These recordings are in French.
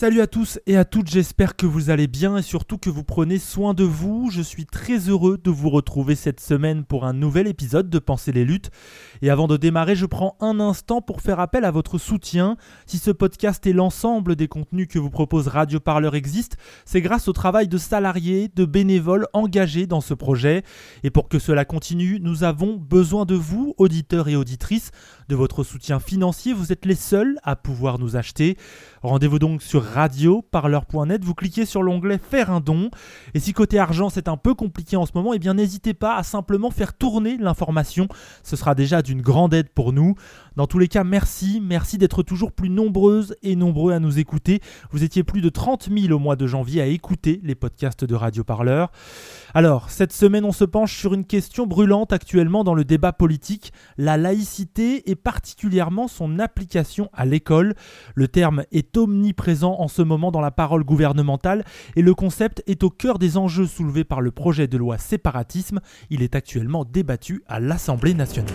Salut à tous et à toutes, j'espère que vous allez bien et surtout que vous prenez soin de vous. Je suis très heureux de vous retrouver cette semaine pour un nouvel épisode de Penser les luttes. Et avant de démarrer, je prends un instant pour faire appel à votre soutien. Si ce podcast et l'ensemble des contenus que vous propose Radio Parleur existent, c'est grâce au travail de salariés, de bénévoles engagés dans ce projet. Et pour que cela continue, nous avons besoin de vous, auditeurs et auditrices, de votre soutien financier. Vous êtes les seuls à pouvoir nous acheter. Rendez-vous donc sur radioparleur.net, vous cliquez sur l'onglet Faire un don. Et si côté argent c'est un peu compliqué en ce moment, eh bien n'hésitez pas à simplement faire tourner l'information. Ce sera déjà d'une grande aide pour nous. Dans tous les cas, merci, merci d'être toujours plus nombreuses et nombreux à nous écouter. Vous étiez plus de 30 000 au mois de janvier à écouter les podcasts de Radio Parleur. Alors, cette semaine, on se penche sur une question brûlante actuellement dans le débat politique, la laïcité et particulièrement son application à l'école. Le terme est omniprésent en ce moment dans la parole gouvernementale et le concept est au cœur des enjeux soulevés par le projet de loi séparatisme. Il est actuellement débattu à l'Assemblée nationale.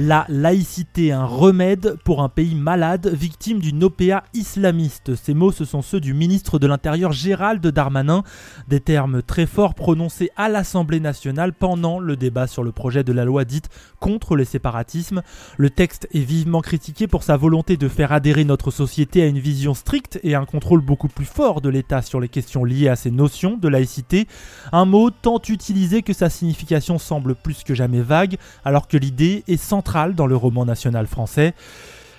La laïcité, un remède pour un pays malade, victime d'une OPA islamiste. Ces mots, ce sont ceux du ministre de l'Intérieur Gérald Darmanin, des termes très forts prononcés à l'Assemblée nationale pendant le débat sur le projet de la loi dite contre les séparatismes. Le texte est vivement critiqué pour sa volonté de faire adhérer notre société à une vision stricte et un contrôle beaucoup plus fort de l'État sur les questions liées à ces notions de laïcité. Un mot tant utilisé que sa signification semble plus que jamais vague, alors que l'idée est centrale dans le roman national français.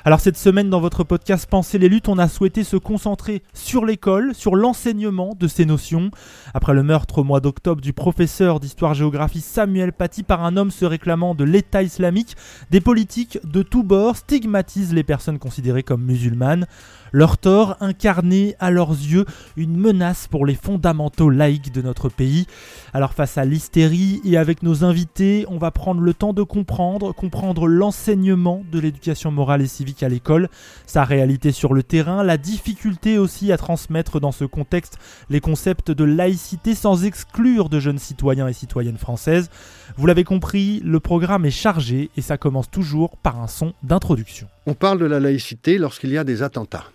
Alors cette semaine dans votre podcast Penser les luttes, on a souhaité se concentrer sur l'école, sur l'enseignement de ces notions. Après le meurtre au mois d'octobre du professeur d'histoire-géographie Samuel Paty par un homme se réclamant de l'État islamique, des politiques de tous bords stigmatisent les personnes considérées comme musulmanes. Leur tort incarné à leurs yeux une menace pour les fondamentaux laïques de notre pays. Alors face à l'hystérie et avec nos invités, on va prendre le temps de comprendre, comprendre l'enseignement de l'éducation morale et civique à l'école, sa réalité sur le terrain, la difficulté aussi à transmettre dans ce contexte les concepts de laïcité sans exclure de jeunes citoyens et citoyennes françaises. Vous l'avez compris, le programme est chargé et ça commence toujours par un son d'introduction. On parle de la laïcité lorsqu'il y a des attentats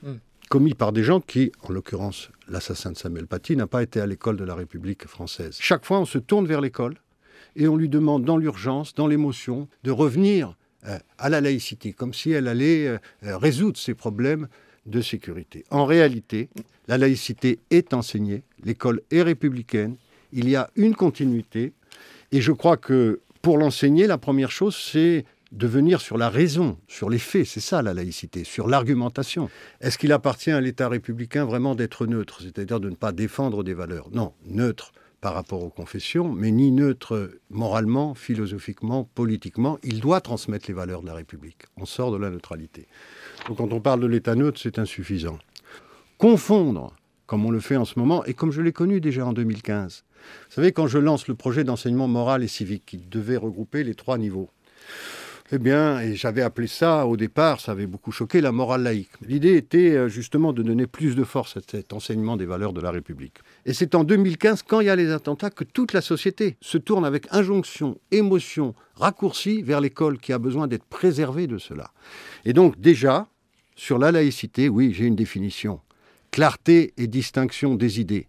commis par des gens qui, en l'occurrence l'assassin de Samuel Paty, n'a pas été à l'école de la République française. Chaque fois, on se tourne vers l'école et on lui demande dans l'urgence, dans l'émotion, de revenir euh, à la laïcité, comme si elle allait euh, euh, résoudre ces problèmes de sécurité. En réalité, la laïcité est enseignée, l'école est républicaine, il y a une continuité, et je crois que pour l'enseigner, la première chose, c'est de venir sur la raison, sur les faits, c'est ça la laïcité, sur l'argumentation. Est-ce qu'il appartient à l'État républicain vraiment d'être neutre, c'est-à-dire de ne pas défendre des valeurs? Non, neutre par rapport aux confessions, mais ni neutre moralement, philosophiquement, politiquement. Il doit transmettre les valeurs de la République. On sort de la neutralité. Donc quand on parle de l'État neutre, c'est insuffisant. Confondre, comme on le fait en ce moment, et comme je l'ai connu déjà en 2015. Vous savez, quand je lance le projet d'enseignement moral et civique, qui devait regrouper les trois niveaux, eh bien, et j'avais appelé ça au départ, ça avait beaucoup choqué, la morale laïque. L'idée était euh, justement de donner plus de force à cet enseignement des valeurs de la République. Et c'est en 2015, quand il y a les attentats, que toute la société se tourne avec injonction, émotion, raccourci vers l'école qui a besoin d'être préservée de cela. Et donc déjà, sur la laïcité, oui, j'ai une définition clarté et distinction des idées,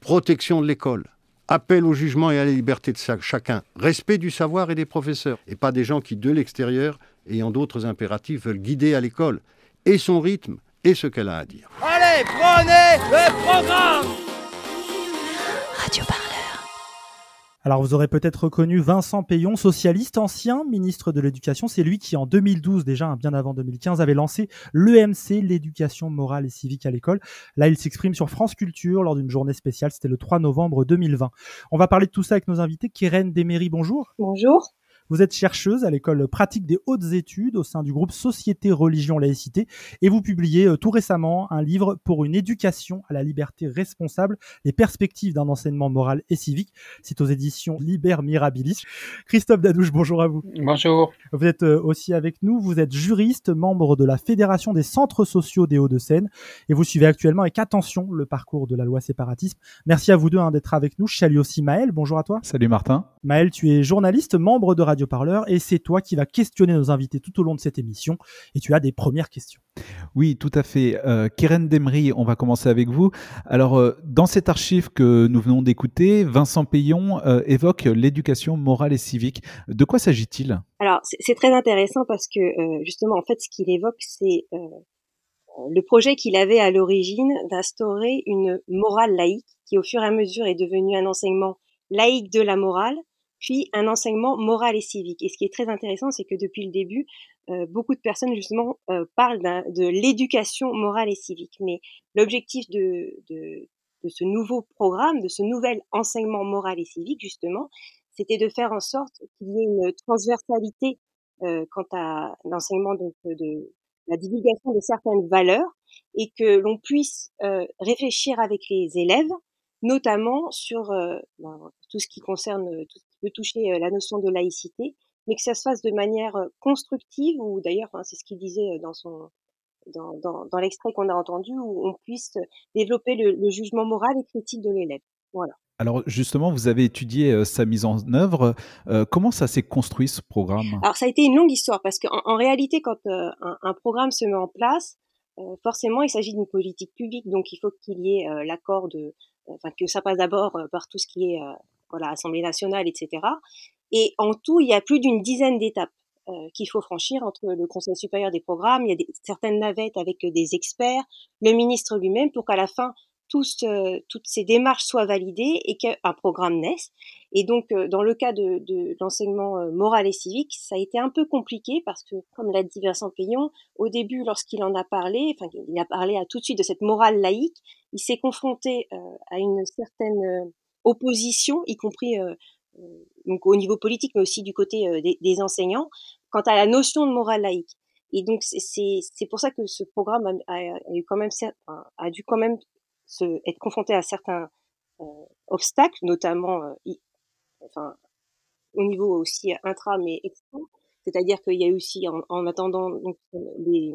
protection de l'école, appel au jugement et à la liberté de chacun, respect du savoir et des professeurs, et pas des gens qui, de l'extérieur, ayant d'autres impératifs, veulent guider à l'école. Et son rythme et ce qu'elle a à dire. Allez, prenez le programme. Radio alors vous aurez peut-être reconnu Vincent Payon, socialiste, ancien ministre de l'Éducation. C'est lui qui en 2012, déjà bien avant 2015, avait lancé l'EMC, l'éducation morale et civique à l'école. Là, il s'exprime sur France Culture lors d'une journée spéciale. C'était le 3 novembre 2020. On va parler de tout ça avec nos invités. Keren Demery, bonjour. Bonjour. Vous êtes chercheuse à l'école pratique des hautes études au sein du groupe Société, Religion, Laïcité et vous publiez euh, tout récemment un livre pour une éducation à la liberté responsable, les perspectives d'un enseignement moral et civique. C'est aux éditions Liber Mirabilis. Christophe Dadouche, bonjour à vous. Bonjour. Vous êtes euh, aussi avec nous. Vous êtes juriste, membre de la Fédération des centres sociaux des Hauts-de-Seine et vous suivez actuellement avec attention le parcours de la loi séparatisme. Merci à vous deux hein, d'être avec nous. Je salue aussi Maël. Bonjour à toi. Salut Martin. Maël, tu es journaliste, membre de Radio Parleur et c'est toi qui vas questionner nos invités tout au long de cette émission et tu as des premières questions. Oui, tout à fait. Euh, Keren Demry, on va commencer avec vous. Alors, euh, dans cet archive que nous venons d'écouter, Vincent Payon euh, évoque l'éducation morale et civique. De quoi s'agit-il? Alors, c'est très intéressant parce que euh, justement, en fait, ce qu'il évoque, c'est le projet qu'il avait à l'origine d'instaurer une morale laïque qui, au fur et à mesure, est devenue un enseignement laïque de la morale puis un enseignement moral et civique. Et ce qui est très intéressant, c'est que depuis le début, euh, beaucoup de personnes justement euh, parlent de l'éducation morale et civique. Mais l'objectif de, de, de, ce nouveau programme, de ce nouvel enseignement moral et civique, justement, c'était de faire en sorte qu'il y ait une transversalité euh, quant à l'enseignement donc de la divulgation de certaines valeurs et que l'on puisse euh, réfléchir avec les élèves notamment sur euh, ben, tout ce qui concerne, euh, tout peut toucher la notion de laïcité, mais que ça se fasse de manière constructive, ou d'ailleurs, hein, c'est ce qu'il disait dans son dans, dans, dans l'extrait qu'on a entendu, où on puisse développer le, le jugement moral et critique de l'élève. Voilà. Alors justement, vous avez étudié sa mise en œuvre. Euh, comment ça s'est construit ce programme? Alors ça a été une longue histoire parce qu'en en réalité, quand euh, un, un, programme se met en place, forcément, il s'agit d'une politique publique, donc il faut qu'il y ait l'accord de, enfin que ça passe d'abord par tout ce qui est voilà Assemblée nationale, etc. Et en tout, il y a plus d'une dizaine d'étapes euh, qu'il faut franchir entre le Conseil supérieur des programmes, il y a des, certaines navettes avec des experts, le ministre lui-même, pour qu'à la fin tous, euh, toutes ces démarches soient validées et qu'un programme naisse. Et donc, euh, dans le cas de, de l'enseignement euh, moral et civique, ça a été un peu compliqué parce que, comme l'a dit Vincent Payon, au début, lorsqu'il en a parlé, enfin, il a parlé à tout de suite de cette morale laïque, il s'est confronté à une certaine opposition, y compris donc au niveau politique, mais aussi du côté des, des, enseignants, quant à la notion de morale laïque. Et donc c'est pour ça que ce programme a, a, a eu quand même a dû quand même se, être confronté à certains euh, obstacles, notamment euh, enfin, au niveau aussi intra mais extra. C'est-à-dire qu'il y a eu aussi, en, en attendant donc, les,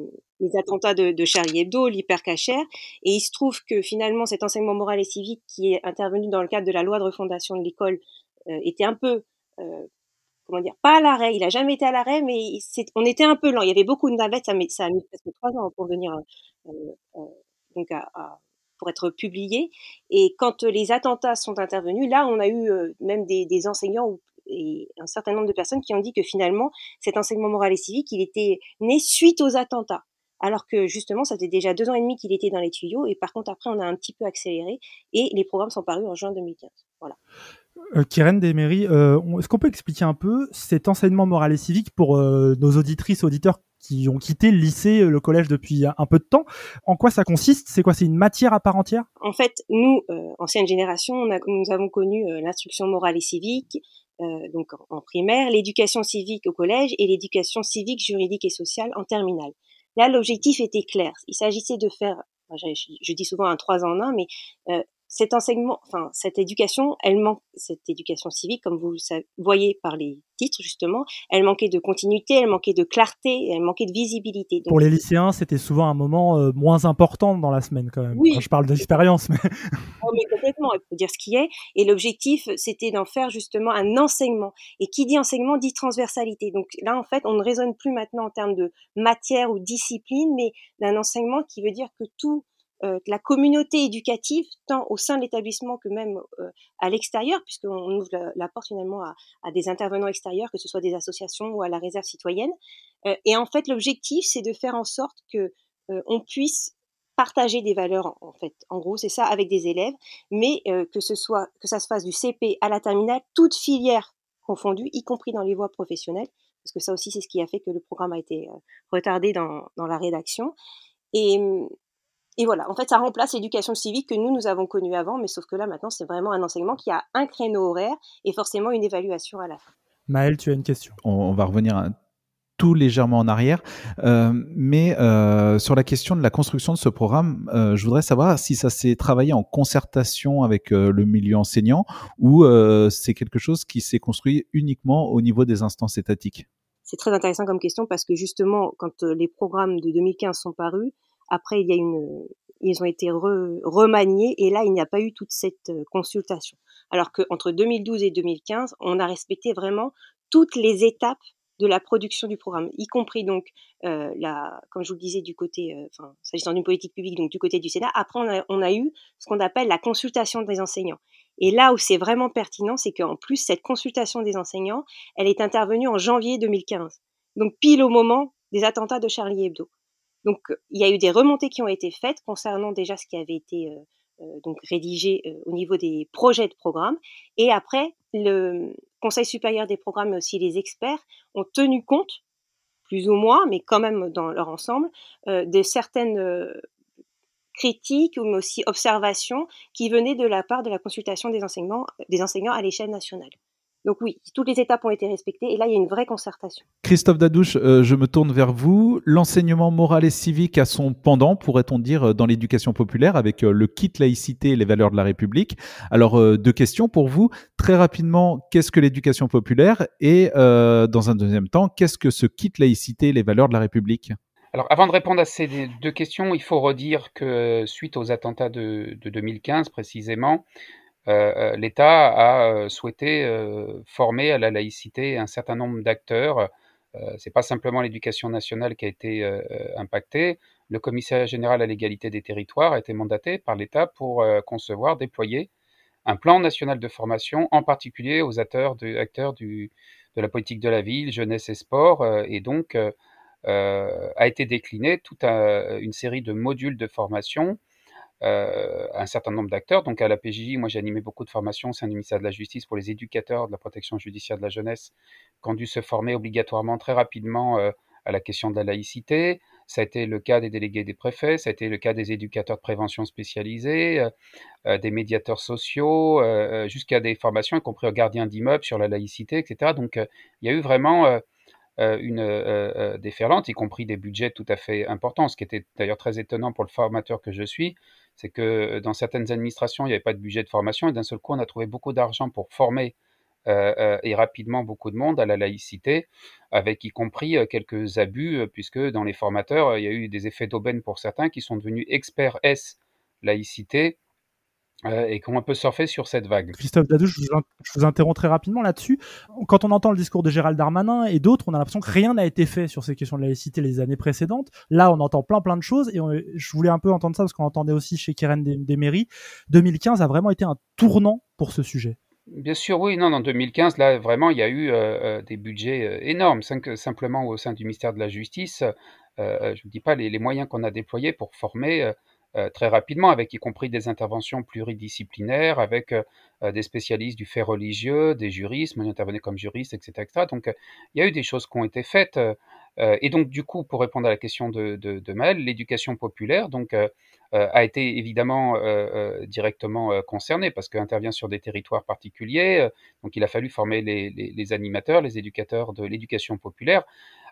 attentats de, Charlie Hebdo, l'hypercachère, et il se trouve que finalement cet enseignement moral et civique qui est intervenu dans le cadre de la loi de refondation de l'école euh, était un peu, euh, comment dire, pas à l'arrêt, il a jamais été à l'arrêt, mais on était un peu lent. Il y avait beaucoup de navettes, ça, a mis presque trois ans pour venir euh, euh donc pour être publié. Et quand les attentats sont intervenus, là, on a eu euh, même des, des enseignants et un certain nombre de personnes qui ont dit que finalement, cet enseignement moral et civique, il était né suite aux attentats. Alors que justement, ça faisait déjà deux ans et demi qu'il était dans les tuyaux. Et par contre, après, on a un petit peu accéléré. Et les programmes sont parus en juin 2015. Voilà. Euh, Keren euh, est-ce qu'on peut expliquer un peu cet enseignement moral et civique pour euh, nos auditrices, auditeurs qui ont quitté le lycée, le collège depuis un peu de temps? En quoi ça consiste? C'est quoi? C'est une matière à part entière? En fait, nous, euh, ancienne génération, on a, nous avons connu euh, l'instruction morale et civique, euh, donc en, en primaire, l'éducation civique au collège et l'éducation civique, juridique et sociale en terminale. Là, l'objectif était clair. Il s'agissait de faire, je, je, dis souvent un trois en un, mais euh, cet enseignement, enfin cette éducation, elle manque, cette éducation civique, comme vous le voyez par les titres justement, elle manquait de continuité, elle manquait de clarté, elle manquait de visibilité. Donc, Pour les lycéens, c'était souvent un moment euh, moins important dans la semaine quand même. Oui. Enfin, je parle d'expérience, mais... oh, mais complètement, il faut dire ce qui est. Et l'objectif, c'était d'en faire justement un enseignement. Et qui dit enseignement dit transversalité. Donc là, en fait, on ne raisonne plus maintenant en termes de matière ou discipline, mais d'un enseignement qui veut dire que tout la communauté éducative, tant au sein de l'établissement que même à l'extérieur, puisqu'on ouvre la, porte finalement à, des intervenants extérieurs, que ce soit des associations ou à la réserve citoyenne. et en fait, l'objectif, c'est de faire en sorte que on puisse partager des valeurs en fait. En gros, c'est ça avec des élèves, mais que ce soit que ça se fasse du CP à la terminale, toute filière confondue, y compris dans les voies professionnelles, parce que ça aussi c'est ce qui a fait que le programme a été retardé dans, dans la rédaction. Et, et voilà, en fait, ça remplace l'éducation civique que nous, nous avons connue avant, mais sauf que là, maintenant, c'est vraiment un enseignement qui a un créneau horaire et forcément une évaluation à la fin. Maëlle, tu as une question on, va revenir un tout légèrement en arrière. Euh, mais euh, sur la question de la construction de ce programme, euh, je voudrais savoir si ça s'est travaillé en concertation avec le milieu enseignant ou c'est quelque chose qui s'est construit uniquement au niveau des instances étatiques? C'est très intéressant comme question parce que justement, quand les programmes de 2015 sont parus, après il y a une, ils ont été remaniés et là il n'y a pas eu toute cette consultation. Alors qu'entre 2012 et 2015, on a respecté vraiment toutes les étapes de la production du programme, y compris donc, euh, comme je vous le disais, du côté, euh, s'agissant d'une politique publique, donc du côté du Sénat. Après, on a, on a eu ce qu'on appelle la consultation des enseignants. Et là où c'est vraiment pertinent, c'est qu'en plus, cette consultation des enseignants, elle est intervenue en janvier 2015. Donc, pile au moment des attentats de Charlie Hebdo. Donc, il y a eu des remontées qui ont été faites concernant déjà ce qui avait été donc rédigé au niveau des projets de programme. Et après, le Conseil supérieur des programmes, mais aussi les experts, ont tenu compte, plus ou moins, mais quand même dans leur ensemble, de certaines critiques, mais aussi observations qui venaient de la part de la consultation des, des enseignants à l'échelle nationale. Donc oui, toutes les étapes ont été respectées et là, il y a une vraie concertation. Christophe Dadouche, euh, je me tourne vers vous. L'enseignement moral et civique a son pendant, pourrait-on dire, euh, dans l'éducation populaire avec euh, le kit laïcité et les valeurs de la République. Alors, deux questions pour vous. Très rapidement, qu'est-ce que l'éducation populaire Et dans un deuxième temps, qu'est-ce que ce kit laïcité et les valeurs de la République? Alors, avant de répondre à ces deux questions, il faut redire que suite aux attentats de, de 2015 précisément, l'État a euh, souhaité former à la laïcité un certain nombre d'acteurs. c'est pas simplement l'éducation nationale qui a été impactée. Le commissariat général à l'égalité des territoires a été mandaté par l'État pour concevoir, déployer un plan national de formation, en particulier aux acteurs, de la politique de la ville, jeunesse et sport, et donc a été décliné toute une série de modules de formation euh, un certain nombre d'acteurs. Donc à la PJJ, moi j'ai animé beaucoup de formations au sein du ministère de la Justice pour les éducateurs de la protection judiciaire de la jeunesse qui ont dû se former obligatoirement très rapidement euh, à la question de la laïcité. Ça a été le cas des délégués des préfets, ça a été le cas des éducateurs de prévention spécialisés, euh, des médiateurs sociaux, jusqu'à des formations, y compris aux gardiens d'immeubles sur la laïcité, etc. Donc il y a eu vraiment une déferlante, y compris des budgets tout à fait importants, ce qui était d'ailleurs très étonnant pour le formateur que je suis, c'est que dans certaines administrations, il n'y avait pas de budget de formation et d'un seul coup, on a trouvé beaucoup d'argent pour former et rapidement beaucoup de monde à la laïcité, avec y compris quelques abus, puisque dans les formateurs, il y a eu des effets d'aubaine pour certains qui sont devenus experts S laïcité euh, et qu'on peut surfer sur cette vague? Christophe Dadouche, je vous, interromps très rapidement là-dessus. Quand on entend le discours de Gérald Darmanin et d'autres, on a l'impression que rien n'a été fait sur ces questions de laïcité les années précédentes. Là, on entend plein plein de choses et je voulais un peu entendre ça parce qu'on entendait aussi chez Keren Desméry. 2015 a vraiment été un tournant pour ce sujet. Bien sûr, oui. Non, en 2015, là, vraiment, il y a eu euh, euh, des budgets énormes. simplement au sein du ministère de la Justice, je ne dis pas les, les moyens qu'on a déployés pour former très rapidement, avec y compris des interventions pluridisciplinaires, avec euh, euh, des spécialistes du fait religieux, des juristes, moi j'intervenais comme juriste, etc., etc. Donc il y a eu des choses qui ont été faites. Et donc du coup, pour répondre à la question de, de, Maël, l'éducation populaire donc a été évidemment directement concernée parce qu'elle intervient sur des territoires particuliers. donc il a fallu former les, animateurs, les éducateurs de l'éducation populaire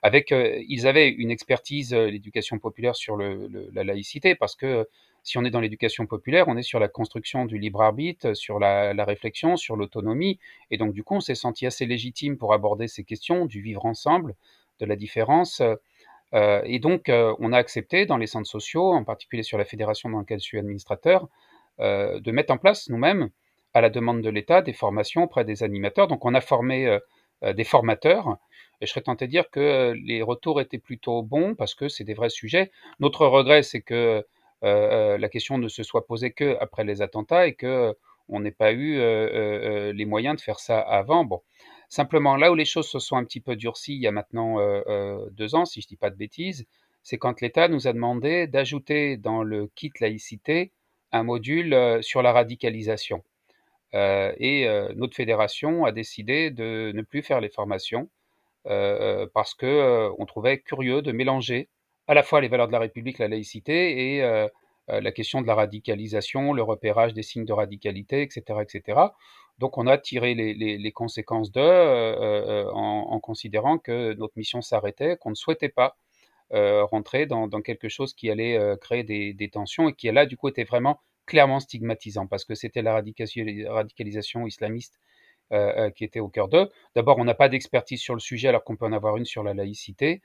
avec, euh, ils avaient une expertise, euh, l'éducation populaire sur le, la laïcité, parce que si on est dans l'éducation populaire, on est sur la construction du libre arbitre, sur la, la réflexion, sur l'autonomie, et donc du coup, on s'est senti assez légitime pour aborder ces questions du vivre ensemble, de la différence. Euh, et donc, euh, on a accepté dans les centres sociaux, en particulier sur la fédération dans laquelle je suis administrateur, euh, de mettre en place nous-mêmes, à la demande de l'État, des formations auprès des animateurs. Donc, on a formé des formateurs et je serais tenté de dire que les retours étaient plutôt bons parce que c'est des vrais sujets. Notre regret, c'est que la question ne se soit posée que après les attentats et que on n'ait pas eu les moyens de faire ça avant. Bon, simplement là où les choses se sont un petit peu durcies il y a maintenant deux ans, si je dis pas de bêtises, c'est quand l'État nous a demandé d'ajouter dans le kit laïcité un module sur la radicalisation. et notre fédération a décidé de ne plus faire les formations parce que on trouvait curieux de mélanger à la fois les valeurs de la République, la laïcité et la question de la radicalisation, le repérage des signes de radicalité, etc., etc. Donc on a tiré les, conséquences d'eux en, considérant que notre mission s'arrêtait, qu'on ne souhaitait pas rentrer dans, quelque chose qui allait créer des, des, tensions et qui là du coup était vraiment clairement stigmatisant parce que c'était la radicalisation islamiste euh, euh, qui était au cœur d'eux. D'abord, on n'a pas d'expertise sur le sujet alors qu'on peut en avoir une sur la laïcité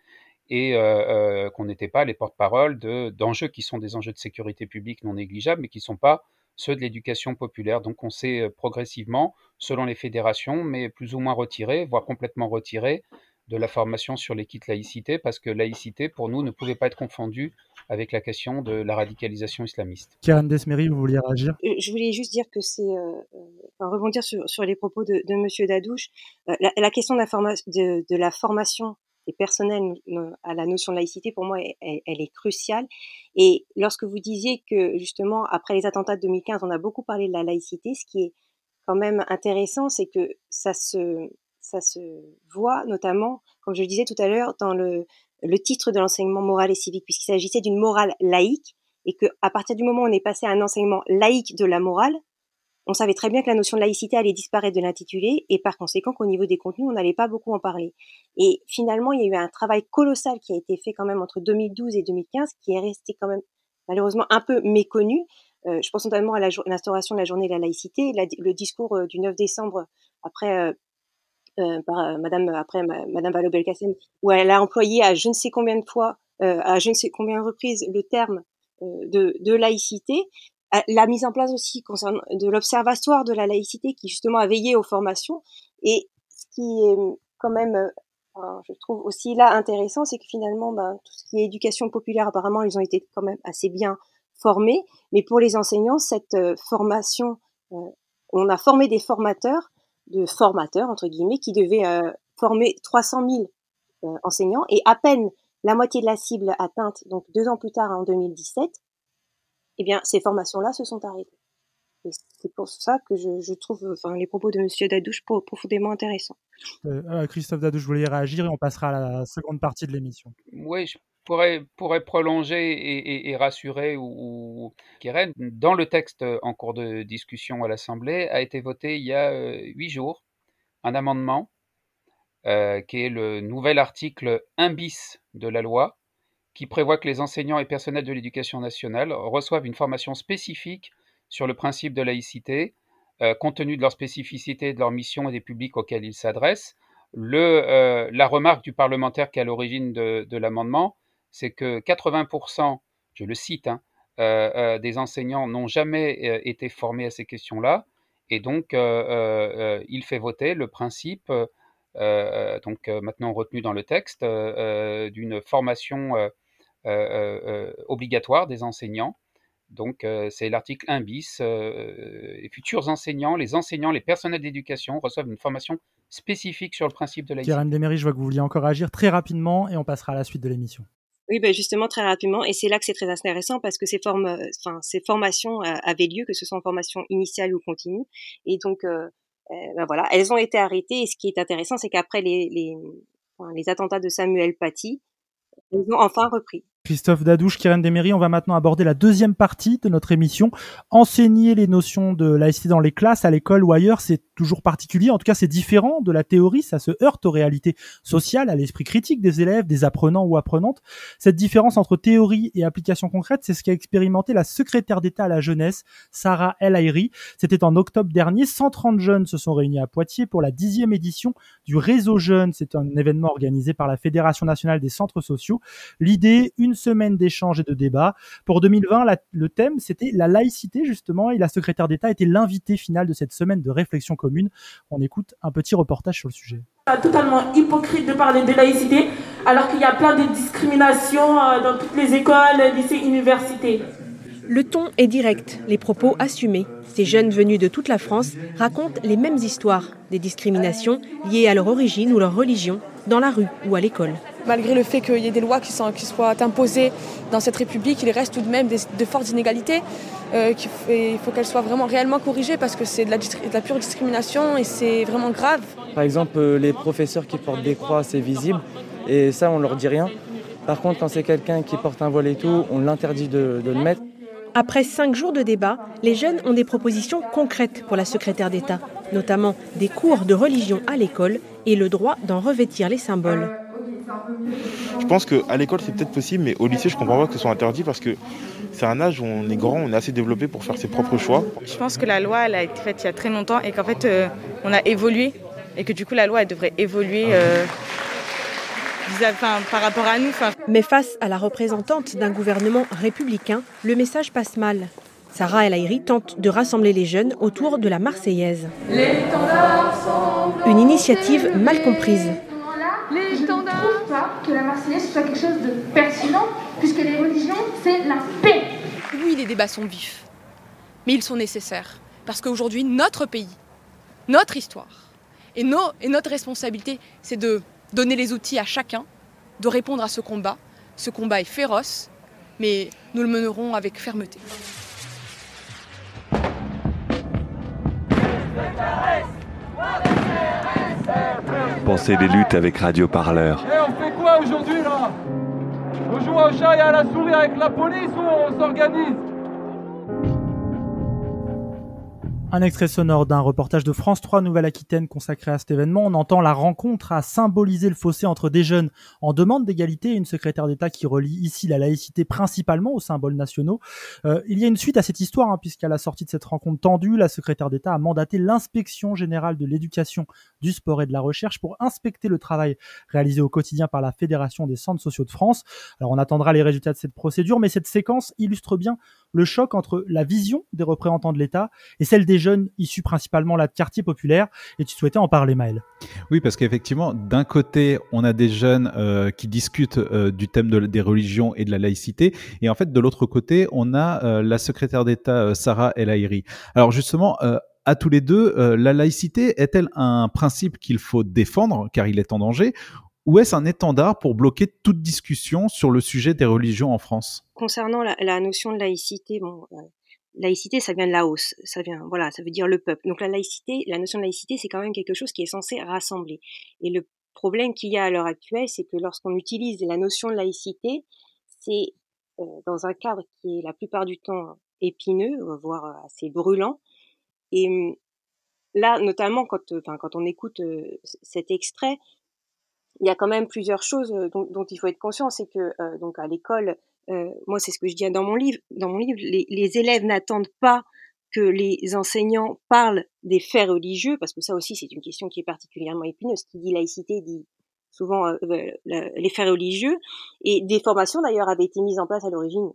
et euh, qu'on n'était pas les porte-parole d'enjeux qui sont des enjeux de sécurité publique non négligeables, mais qui ne sont pas ceux de l'éducation populaire. Donc on s'est progressivement, selon les fédérations, mais plus ou moins retiré, voire complètement retiré de la formation sur les kits laïcité, parce que laïcité, pour nous, ne pouvait pas être confondue avec la question de la radicalisation islamiste. Karen Desmery, vous vouliez réagir? Euh, Je voulais juste dire que c'est, euh, euh, enfin, rebondir sur, sur, les propos de, de Monsieur Dadouche, la, la, question de la, de, de la formation des personnels à la notion de laïcité, pour moi, elle, elle, est cruciale. Et lorsque vous disiez que, justement, après les attentats de 2015, on a beaucoup parlé de la laïcité, ce qui est quand même intéressant, c'est que ça se, ça se voit notamment, comme je le disais tout à l'heure, dans le, le titre de l'enseignement moral et civique, puisqu'il s'agissait d'une morale laïque, et que à partir du moment où on est passé à un enseignement laïque de la morale, on savait très bien que la notion de laïcité allait disparaître de l'intitulé, et par conséquent qu'au niveau des contenus, on n'allait pas beaucoup en parler. Et finalement, il y a eu un travail colossal qui a été fait quand même entre 2012 et 2015, qui est resté quand même malheureusement un peu méconnu. Euh, je pense notamment à l'instauration de la journée de la laïcité, le discours euh, du 9 décembre après euh, euh, par Madame après Madame Valo Belkacem, où elle a employé à je ne sais combien de fois, à je ne sais combien de reprises le terme de laïcité, la mise en place aussi concernant de l'observatoire de la laïcité qui justement a veillé aux formations. Et ce qui est quand même je trouve aussi là intéressant c'est que finalement ben, tout ce qui est éducation populaire apparemment ils ont été quand même assez bien formés. Mais pour les enseignants cette formation on a formé des formateurs de formateurs, entre guillemets, qui devaient euh, former 300 000 euh, enseignants. Et à peine la moitié de la cible atteinte, donc deux ans plus tard, en 2017, eh bien, ces formations-là se sont arrêtées. Et c'est pour ça que je, je trouve enfin, les propos de M. Dadouche profondément intéressants. Euh, Christophe Dadouche, je voulais réagir et on passera à la seconde partie de l'émission. Oui, je pourrais, pourrait prolonger et, et, rassurer ou, ou dans le texte en cours de discussion à l'Assemblée a été voté il y a euh, huit jours un amendement euh, qui est le nouvel article 1 bis de la loi qui prévoit que les enseignants et personnels de l'éducation nationale reçoivent une formation spécifique sur le principe de laïcité, euh, compte tenu de leur spécificité, de leur mission et des publics auxquels ils s'adressent. Le, la remarque du parlementaire qui est à l'origine de, de l'amendement, c'est que 80%, je le cite, hein, euh, euh, des enseignants n'ont jamais euh, été formés à ces questions-là. Et donc, il fait voter le principe, donc maintenant retenu dans le texte, d'une formation obligatoire des enseignants. Donc, c'est l'article 1 bis. les futurs enseignants, les enseignants, les personnels d'éducation reçoivent une formation spécifique sur le principe de la Karen Demery, je vois que vous vouliez encore agir très rapidement et on passera à la suite de l'émission. Oui, ben justement très rapidement, et c'est là que c'est très intéressant parce que ces formes, euh, enfin ces formations euh, avaient lieu, que ce soit en formation initiale ou continue, et donc euh, ben voilà, elles ont été arrêtées. Et ce qui est intéressant, c'est qu'après les les, les attentats de Samuel Paty, elles ont enfin repris. Christophe Dadouche, Karen Demery, on va maintenant aborder la deuxième partie de notre émission. Enseigner les notions de laïcité dans les classes, à l'école ou ailleurs, c'est toujours particulier. En tout cas, c'est différent de la théorie. Ça se heurte aux réalités sociales, à l'esprit critique des élèves, des apprenants ou apprenantes. Cette différence entre théorie et application concrète, c'est ce qu'a expérimenté la secrétaire d'État à la jeunesse, Sarah El Haïry. C'était en octobre dernier. 130 jeunes se sont réunis à Poitiers pour la dixième édition du Réseau Jeunes. C'est un événement organisé par la Fédération nationale des centres sociaux. L'idée, une semaine d'échanges et de débats. Pour 2020, le thème, c'était la laïcité, justement, et la secrétaire d'État était l'invité final de cette semaine de réflexion commune. On écoute un petit reportage sur le sujet. Totalement hypocrite de parler de laïcité, alors qu'il y a plein de discriminations euh, dans toutes les écoles, lycées, universités. Le ton est direct, les propos assumés. Ces jeunes venus de toute la France racontent les mêmes histoires, des discriminations liées à leur origine ou leur religion, dans la rue ou à l'école. Malgré le fait qu'il y ait des lois qui, sont, qui soient imposées dans cette République, il reste tout de même de fortes inégalités. Euh, il faut qu'elles soient vraiment réellement corrigées parce que c'est de, la pure discrimination et c'est vraiment grave. Par exemple, euh, les professeurs qui portent des croix, c'est visible et ça, on leur dit rien. Par contre, quand c'est quelqu'un qui porte un voile et tout, on l'interdit de, de le mettre. Après cinq jours de débat, les jeunes ont des propositions concrètes pour la secrétaire d'État, notamment des cours de religion à l'école et le droit d'en revêtir les symboles. Je pense qu'à l'école c'est peut-être possible, mais au lycée je comprends pas que ce soit interdit parce que c'est un âge où on est grand, on est assez développé pour faire ses propres choix. Je pense que la loi elle a été faite il y a très longtemps et qu'en fait euh, on a évolué et que du coup la loi elle devrait évoluer. Euh, par rapport à nous. Mais face à la représentante d'un gouvernement républicain, le message passe mal. Sarah El Haïry tente de rassembler les jeunes autour de la Marseillaise. Une initiative mal comprise. Je ne trouve pas que la Marseillaise soit quelque chose de pertinent, puisque les religions, c'est la paix. Oui, les débats sont vifs, mais ils sont nécessaires, parce qu'aujourd'hui, notre pays, notre histoire, et, nos, et notre responsabilité, c'est de donner les outils à chacun de répondre à ce combat. Ce combat est féroce, mais nous le mènerons avec fermeté. Pensez des luttes avec Radio Parleur. Et on fait quoi aujourd'hui là? On joue au chat et à la souris avec la police ou on s'organise? Un extrait sonore d'un reportage de France 3 Nouvelle-Aquitaine consacré à cet événement. On entend la rencontre à symboliser le fossé entre des jeunes en demande d'égalité et une secrétaire d'État qui relie ici la laïcité principalement aux symboles nationaux. Euh, il y a une suite à cette histoire, hein, puisqu'à la sortie de cette rencontre tendue, la secrétaire d'État a mandaté l'inspection générale de l'éducation, du sport et de la recherche pour inspecter le travail réalisé au quotidien par la Fédération des centres sociaux de France. Alors on attendra les résultats de cette procédure, mais cette séquence illustre bien le choc entre la vision des représentants de l'État et celle des jeunes issus principalement là de quartiers populaires. Et tu souhaitais en parler, Maël Oui, parce qu'effectivement, d'un côté, on a des jeunes euh, qui discutent euh, du thème des religions et de la laïcité, et en fait, de l'autre côté, on a euh, la secrétaire d'État Sarah El Haïry. Alors justement, à tous les deux, la laïcité est-elle un principe qu'il faut défendre car il est en danger ou est-ce un étendard pour bloquer toute discussion sur le sujet des religions en France? Concernant la, notion de laïcité, bon, euh, laïcité, ça vient de Laos, ça vient, voilà, ça veut dire le peuple. Donc la laïcité, la notion de laïcité, c'est quand même quelque chose qui est censé rassembler. Et le problème qu'il y a à l'heure actuelle, c'est que lorsqu'on utilise la notion de laïcité, c'est euh, dans un cadre qui est la plupart du temps épineux, voire assez brûlant. Et hum, là, notamment quand, enfin, quand on écoute euh, cet extrait, il y a quand même plusieurs choses euh, dont, il faut être conscient, c'est que euh, donc à l'école, euh, moi c'est ce que je dis dans mon livre, dans mon livre, les, les élèves n'attendent pas que les enseignants parlent des faits religieux, parce que ça aussi c'est une question qui est particulièrement épineuse. Qui dit laïcité dit souvent les faits religieux, et des formations d'ailleurs avaient été mises en place à l'origine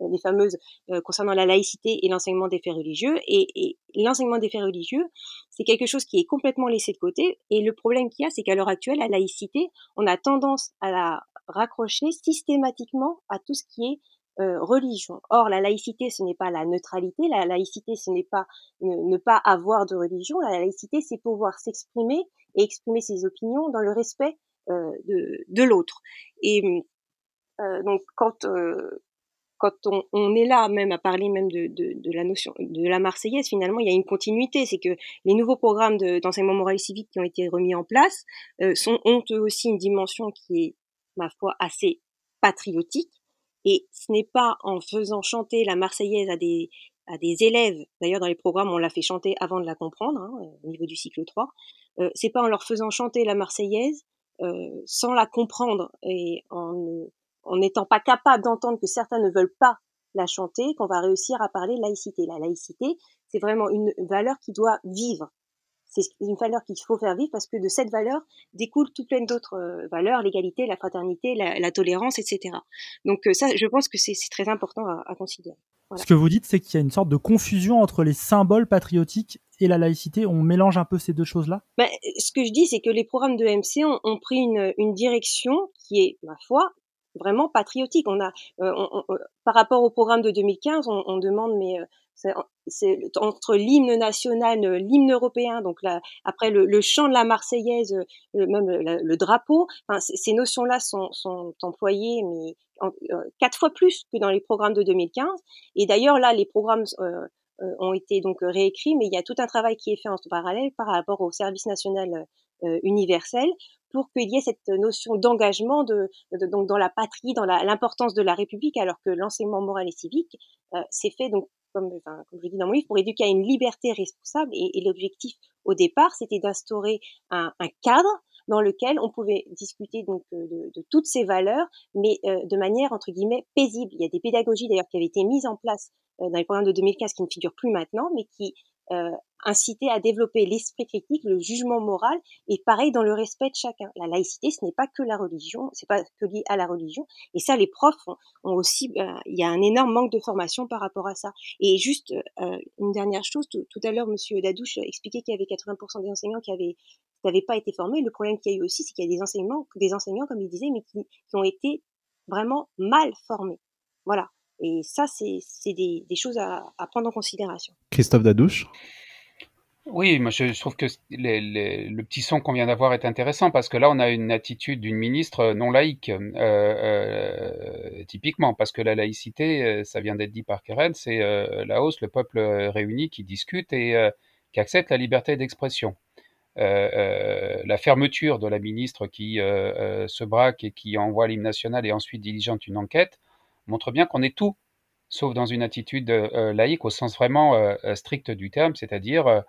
les fameuses euh, concernant la laïcité et l'enseignement des faits religieux. Et, l'enseignement des faits religieux, c'est quelque chose qui est complètement laissé de côté. Et le problème qu'il y a, c'est qu'à l'heure actuelle, la laïcité, on a tendance à la raccrocher systématiquement à tout ce qui est euh, religion. Or, la laïcité, ce n'est pas la neutralité. La laïcité, ce n'est pas ne, pas avoir de religion. La laïcité, c'est pouvoir s'exprimer et exprimer ses opinions dans le respect euh, de, de l'autre. Et euh, donc, quand quand on, on, est là même à parler même de, de, de, la notion de la Marseillaise, finalement, il y a une continuité. C'est que les nouveaux programmes d'enseignement moral et civique qui ont été remis en place euh, sont, ont eux aussi une dimension qui est, ma foi, assez patriotique. Et ce n'est pas en faisant chanter la Marseillaise à des, à des élèves, d'ailleurs dans les programmes on l'a fait chanter avant de la comprendre, hein, au niveau du cycle 3, euh, c'est pas en leur faisant chanter la Marseillaise euh, sans la comprendre et en en n'étant pas capable d'entendre que certains ne veulent pas la chanter, qu'on va réussir à parler laïcité. La laïcité, c'est vraiment une valeur qui doit vivre. C'est une valeur qu'il faut faire vivre parce que de cette valeur découlent tout plein d'autres euh, valeurs, l'égalité, la fraternité, la, tolérance, etc. Donc euh, ça, je pense que c'est très important à, considérer. Ce que vous dites, c'est qu'il y a une sorte de confusion entre les symboles patriotiques et la laïcité. On mélange un peu ces deux choses-là? Ben, Ce que je dis, c'est que les programmes de MC ont, ont pris une, une direction qui est, ma foi, vraiment patriotique. On a, par rapport au programme de 2015, on, demande mais c'est entre l'hymne national, l'hymne européen, donc après le, chant de la Marseillaise, même le, drapeau, enfin, ces notions-là sont, employées mais quatre fois plus que dans les programmes de 2015. Et d'ailleurs là, les programmes euh, ont été donc réécrits, mais il y a tout un travail qui est fait en parallèle par rapport au service national euh, universel pour qu'il y ait cette notion d'engagement de, donc dans la patrie, dans l'importance de la République, alors que l'enseignement moral et civique euh, s'est fait donc comme, enfin, comme je dis dans mon livre, pour éduquer à une liberté responsable. Et, et l'objectif au départ, c'était d'instaurer un, un, cadre dans lequel on pouvait discuter donc de, de toutes ces valeurs, mais euh, de manière entre guillemets paisible. Il y a des pédagogies d'ailleurs qui avaient été mises en place euh, dans les programmes de 2015 qui ne figurent plus maintenant, mais qui euh, incitaient à développer l'esprit critique, le jugement moral, et pareil dans le respect de chacun. La laïcité, ce n'est pas que la religion, c'est pas que lié à la religion. Et ça, les profs ont, aussi, euh, il y a un énorme manque de formation par rapport à ça. Et juste euh, une dernière chose, tout, à l'heure, Monsieur Dadouche expliquait qu'il y avait 80% des enseignants qui avaient n'avaient pas été formés. Le problème qu'il y a eu aussi, c'est qu'il y a des enseignants, des enseignants, comme il disait, mais qui, qui ont été vraiment mal formés. Voilà. Et ça, c'est des, des, choses à, à, prendre en considération. Christophe Dadouche? Oui, moi je trouve que les, les, le petit son qu'on vient d'avoir est intéressant parce que là on a une attitude d'une ministre non laïque, euh, euh, typiquement, parce que la laïcité, euh, ça vient d'être dit par Keren, c'est euh, la hausse, le peuple réuni qui discute et euh, qui accepte la liberté d'expression. la fermeture de la ministre qui se braque et qui envoie l'hymne national et ensuite diligente une enquête montre bien qu'on est tout, sauf dans une attitude euh, laïque au sens vraiment euh, euh, strict du terme, c'est-à-dire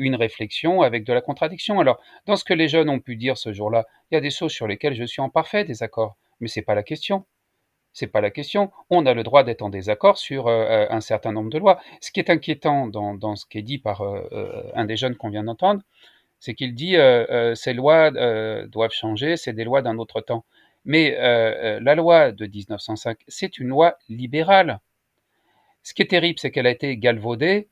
une réflexion avec de la contradiction. Alors, dans ce que les jeunes ont pu dire ce jour-là, il y a des choses sur lesquelles je suis en parfait désaccord, mais c'est pas la question. C'est pas la question. On a le droit d'être en désaccord sur un certain nombre de lois. Ce qui est inquiétant dans ce qui est dit par un des jeunes qu'on vient d'entendre, c'est qu'il dit ces lois doivent changer, c'est des lois d'un autre temps. Mais la loi de 1905, c'est une loi libérale. Ce qui est terrible, c'est qu'elle a été galvaudée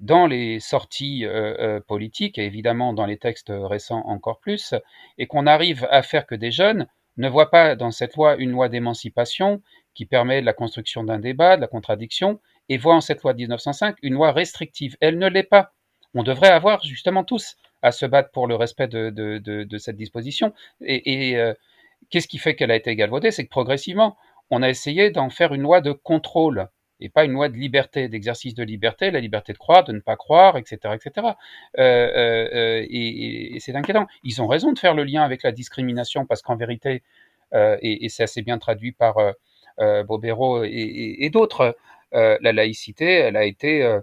dans les sorties euh, euh, politiques et évidemment dans les textes récents encore plus, et qu'on arrive à faire que des jeunes ne voient pas dans cette loi une loi d'émancipation qui permet la construction d'un débat, de la contradiction, et voient en cette loi de 1905 une loi restrictive. Elle ne l'est pas. On devrait avoir justement tous à se battre pour le respect de, cette disposition. Et, euh, qu'est-ce qui fait qu'elle a été galvaudée? C'est que progressivement, on a essayé d'en faire une loi de contrôle et pas une loi de liberté, d'exercice de liberté, la liberté de croire, de ne pas croire, etc., etc. Euh, euh, euh, et, c'est inquiétant. Ils ont raison de faire le lien avec la discrimination parce qu'en vérité, et, c'est assez bien traduit par Bobero et, et d'autres, la laïcité, elle a été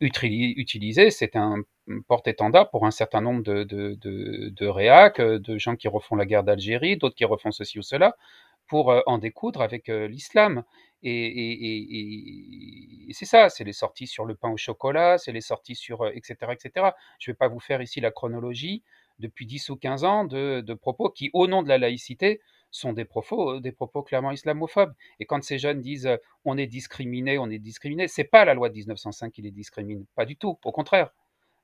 utilisée. C'est un porte-étendard pour un certain nombre de, de, de, réacs, de gens qui refont la guerre d'Algérie, d'autres qui refont ceci ou cela, pour en découdre avec l'islam. Et, et, et, et c'est ça, c'est les sorties sur le pain au chocolat, c'est les sorties sur, etc., etc. Je ne vais pas vous faire ici la chronologie depuis 10 ou 15 ans de, de propos qui, au nom de la laïcité, sont des propos, des propos clairement islamophobes. Et quand ces jeunes disent on est discriminé, on est discriminé, c'est pas la loi de 1905 qui les discrimine, pas du tout, au contraire.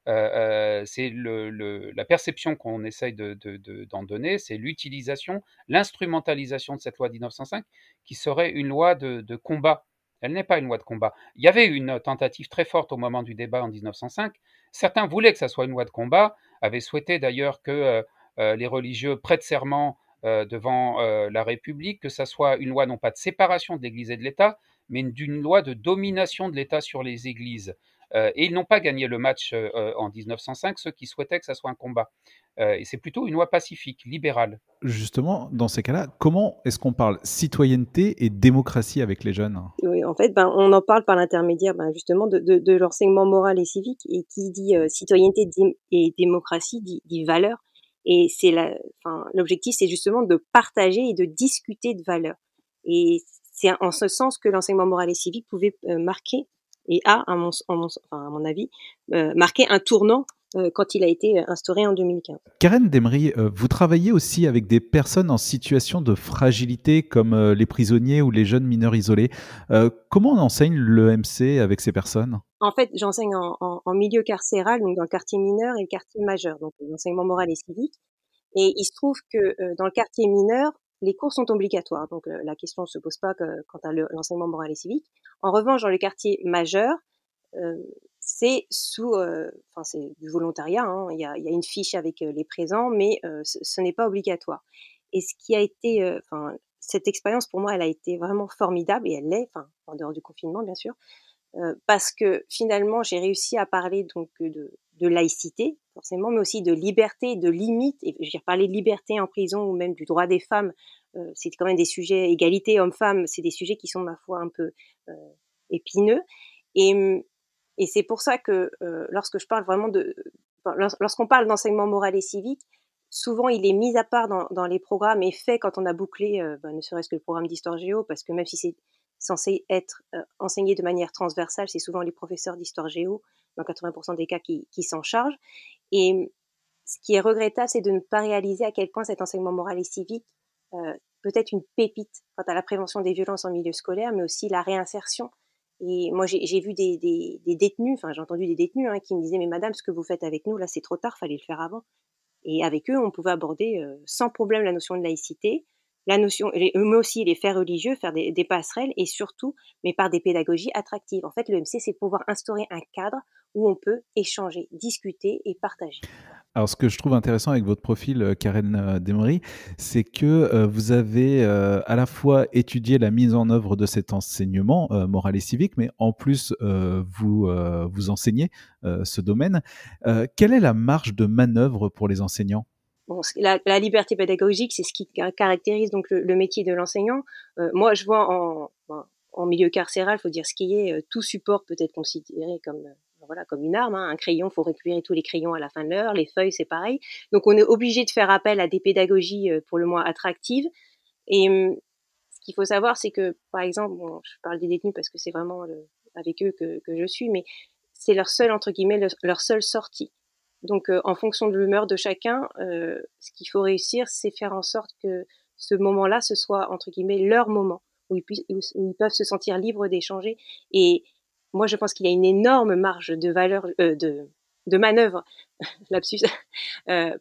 Euh, c'est le, le, la perception qu'on essaye d'en de, de, donner, c'est l'utilisation, l'instrumentalisation de cette loi de 1905 qui serait une loi de, combat. Elle n'est pas une loi de combat. Il y avait une tentative très forte au moment du débat en 1905. Certains voulaient que ça soit une loi de combat, avaient souhaité d'ailleurs que euh, euh, les religieux prêtent serment euh, devant euh, la République, que ça soit une loi non pas de séparation de l'Église et de l'État, mais d'une loi de domination de l'État sur les églises. Euh, et ils n'ont pas gagné le match euh, en 1905, ceux qui souhaitaient que ça soit un combat. Euh, et c'est plutôt une loi pacifique, libérale. Justement, dans ces cas-là, comment est-ce qu'on parle citoyenneté et démocratie avec les jeunes? Oui, en fait, ben, on en parle par l'intermédiaire ben, justement de, de, de l'enseignement moral et civique. Et qui dit citoyenneté et démocratie dit, dit valeur. Et c'est l'objectif, c'est justement de partager et de discuter de valeurs. Et c'est en ce sens que l'enseignement moral et civique pouvait marquer et a, à mon, enfin, à mon avis, euh, marqué un tournant euh, quand il a été instauré en 2015. Karen Demery, euh, vous travaillez aussi avec des personnes en situation de fragilité comme euh, les prisonniers ou les jeunes mineurs isolés. Euh, comment on enseigne l'EMC avec ces personnes? En fait, j'enseigne en, en, en, milieu carcéral, donc dans le quartier mineur et le quartier majeur, donc l'enseignement moral et civique. Et il se trouve que euh, dans le quartier mineur, les cours sont obligatoires, donc la question ne se pose pas quant à l'enseignement moral et civique. En revanche, dans le quartier majeur, c'est sous, enfin c'est du volontariat. Hein. Il, y a, y a, une fiche avec les présents, mais ce, n'est pas obligatoire. Et ce qui a été, enfin cette expérience pour moi, elle a été vraiment formidable et elle l'est, enfin en dehors du confinement bien sûr, parce que finalement j'ai réussi à parler donc de, de laïcité forcément, mais aussi de liberté, de limite. Et je vais parler de liberté en prison ou même du droit des femmes. c'est quand même des sujets égalité homme-femme, c'est des sujets qui sont ma foi un peu épineux. Et et c'est pour ça que euh, lorsque je parle vraiment de, lorsqu'on parle d'enseignement moral et civique, souvent il est mis à part dans, les programmes et fait quand on a bouclé, euh, ben, ne serait-ce que le programme d'histoire géo, parce que même si c'est censé être euh, enseigné de manière transversale, c'est souvent les professeurs d'histoire géo, dans 80% des cas, qui, s'en chargent. Et ce qui est regrettable, c'est de ne pas réaliser à quel point cet enseignement moral et civique peut être une pépite quant à la prévention des violences en milieu scolaire, mais aussi la réinsertion et moi, j'ai vu des, détenus, enfin j'ai entendu des détenus hein, qui me disaient, mais madame, ce que vous faites avec nous, là, c'est trop tard, fallait le faire avant. Et avec eux, on pouvait aborder euh, sans problème la notion de laïcité, la notion, eux aussi les faits religieux, faire des, passerelles et surtout, mais par des pédagogies attractives. En fait, le MC, c'est pouvoir instaurer un cadre où on peut échanger, discuter et partager. Alors, ce que je trouve intéressant avec votre profil, euh, Karen euh, Demery, c'est que euh, vous avez à la fois étudié la mise en œuvre de cet enseignement moral et civique, mais en plus, vous, vous enseignez ce domaine. quelle est la marge de manœuvre pour les enseignants? Bon, la, la, liberté pédagogique, c'est ce qui caractérise donc le, métier de l'enseignant. moi, je vois en, en milieu carcéral, faut dire ce qui est, tout support peut être considéré comme voilà, comme une arme. Hein. Un crayon, faut récupérer tous les crayons à la fin de l'heure. Les feuilles, c'est pareil. Donc, on est obligé de faire appel à des pédagogies euh, pour le moins attractives. Et hum, ce qu'il faut savoir, c'est que, par exemple, je parle des détenus parce que c'est vraiment avec eux que, je suis, mais c'est leur seule, entre guillemets, leur seule sortie. Donc, euh, en fonction de l'humeur de chacun, euh, ce qu'il faut réussir, c'est faire en sorte que ce moment-là, ce soit, entre guillemets, leur moment, où ils, puissent, où ils peuvent se sentir libres d'échanger. Et, moi, je pense qu'il y a une énorme marge de valeur, euh, de, manœuvre, lapsus, euh,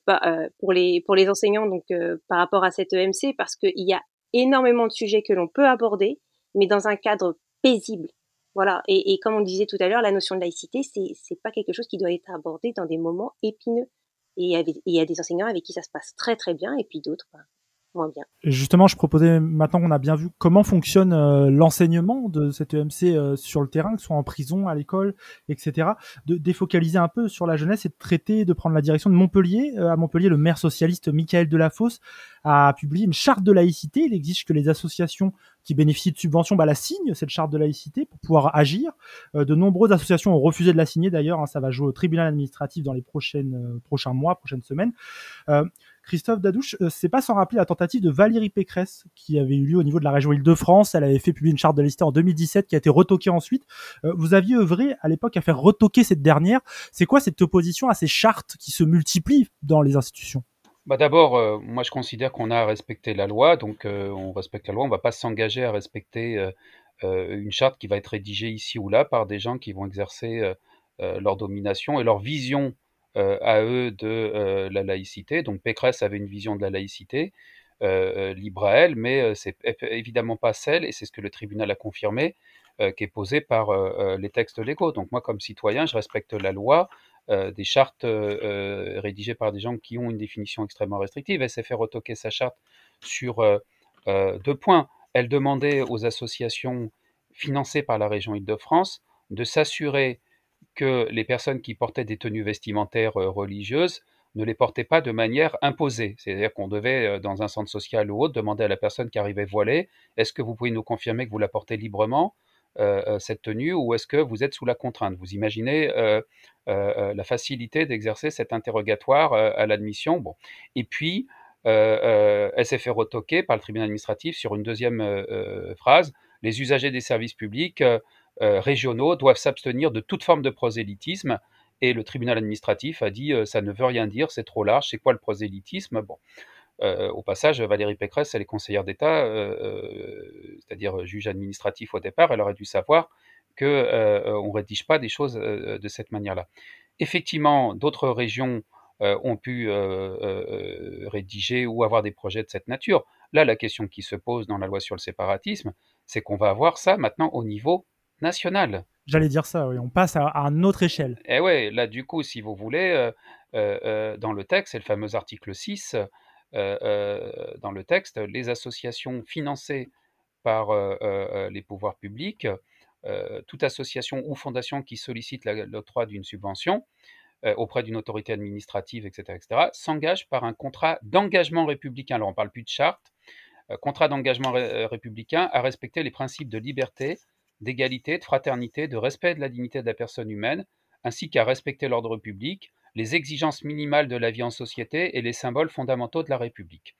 pour les pour les enseignants donc par rapport à cette EMC parce qu'il y a énormément de sujets que l'on peut aborder, mais dans un cadre paisible. Voilà. Et, comme on disait tout à l'heure, la notion de laïcité, c'est c'est pas quelque chose qui doit être abordé dans des moments épineux. Et il y a des enseignants avec qui ça se passe très très bien, et puis d'autres, ben, justement, je proposais maintenant qu'on a bien vu comment fonctionne euh, l'enseignement de cette EMC euh, sur le terrain, que ce soit en prison, à l'école, etc., de défocaliser un peu sur la jeunesse et de traiter, de prendre la direction de Montpellier. Euh, à Montpellier, le maire socialiste Michael Delafosse a publié une charte de laïcité. Il exige que les associations qui bénéficient de subventions bah, la signent, cette charte de laïcité, pour pouvoir agir. de nombreuses associations ont refusé de la signer d'ailleurs. Hein, ça va jouer au tribunal administratif dans les prochains mois, prochaines semaines. Christophe Dadouche, euh, c'est pas sans rappeler la tentative de Valérie Pécresse qui avait eu lieu au niveau de la région Île-de-France. Elle avait fait publier une charte de laïcité en 2017 qui a été retoquée ensuite. Euh, vous aviez œuvré à l'époque à faire retoquer cette dernière. C'est quoi cette opposition à ces chartes qui se multiplient dans les institutions? Bah D'abord, euh, moi je considère qu'on a à respecter la loi, donc on respecte la loi, on ne va pas s'engager à respecter une charte qui va être rédigée ici ou là par des gens qui vont exercer leur domination et leur vision à eux de euh, la laïcité. Donc Pécresse avait une vision de la laïcité, euh, libre à elle, mais c'est évidemment pas celle, et c'est ce que le tribunal a confirmé, qui est posée par les textes légaux. Donc moi, comme citoyen, je respecte la loi, des chartes rédigées par des gens qui ont une définition extrêmement restrictive. Elle s'est fait retoquer sa charte sur deux points. Elle demandait aux associations financées par la région Île-de-France de s'assurer que les personnes qui portaient des tenues vestimentaires euh, religieuses ne les portaient pas de manière imposée. C'est-à-dire qu'on devait, euh, dans un centre social ou autre, demander à la personne qui arrivait voilée, est-ce que vous pouvez nous confirmer que vous la portez librement, euh, cette tenue, ou est-ce que vous êtes sous la contrainte? Vous imaginez la facilité d'exercer cet interrogatoire à l'admission. Bon. Et puis, elle s'est fait retoquer par le tribunal administratif sur une deuxième phrase. Les usagers des services publics régionaux doivent s'abstenir de toute forme de prosélytisme. Et le tribunal administratif a dit euh, ça ne veut rien dire, c'est trop large, c'est quoi le prosélytisme? Euh, au passage, Valérie Pécresse, elle est conseillère d'État, c'est-à-dire juge administratif au départ, elle aurait dû savoir qu'on ne rédige pas des choses de cette manière-là. Effectivement, d'autres régions ont pu rédiger ou avoir des projets de cette nature. Là, la question qui se pose dans la loi sur le séparatisme, c'est qu'on va avoir ça maintenant au niveau national. J'allais dire ça, oui. On passe à, à une autre échelle. Et eh ouais, là, du coup, si vous voulez, euh, euh, euh, dans le texte, c'est le fameux article 6, dans le texte, les associations financées par les pouvoirs publics, toute association ou fondation qui sollicite l'octroi d'une subvention auprès d'une autorité administrative, etc., etc., s'engage par un contrat d'engagement républicain. Alors, on ne parle plus de charte, contrat d'engagement républicain à respecter les principes de liberté, d'égalité, de fraternité, de respect de la dignité de la personne humaine, ainsi qu'à respecter l'ordre public, les exigences minimales de la vie en société et les symboles fondamentaux de la République.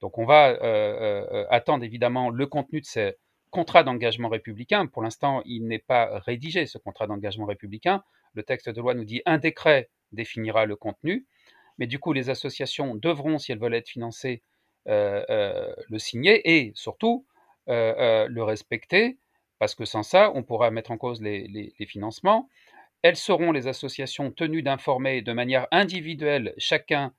Donc on va euh, euh, attendre évidemment le contenu de ces contrats d'engagement républicain. Pour l'instant, il n'est pas rédigé, ce contrat d'engagement républicain. Le texte de loi nous dit un décret définira le contenu, mais du coup les associations devront, si elles veulent être financées, euh, le signer et surtout le respecter parce que sans ça, on pourra mettre en cause les, financements. Elles seront les associations tenues d'informer de manière individuelle chacun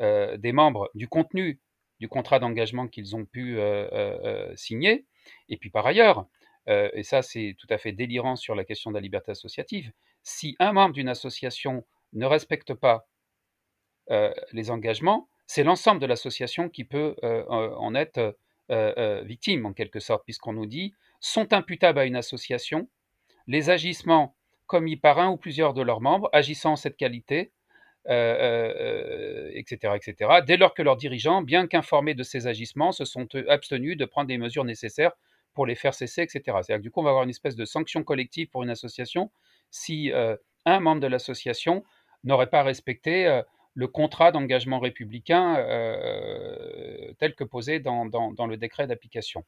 euh, des membres du contenu du contrat d'engagement qu'ils ont pu euh, euh, signer. Et puis par ailleurs, et ça c'est tout à fait délirant sur la question de la liberté associative, si un membre d'une association ne respecte pas les engagements, c'est l'ensemble de l'association qui peut en être victime en quelque sorte, puisqu'on nous dit sont imputables à une association les agissements commis par un ou plusieurs de leurs membres agissant en cette qualité, etc., euh, etc., euh, dès lors que leurs dirigeants, bien qu'informés de ces agissements, se sont abstenus de prendre des mesures nécessaires pour les faire cesser, etc. C'est-à-dire que du coup, on va avoir une espèce de sanction collective pour une association si euh, un membre de l'association n'aurait pas respecté le contrat d'engagement républicain tel que posé dans le décret d'application.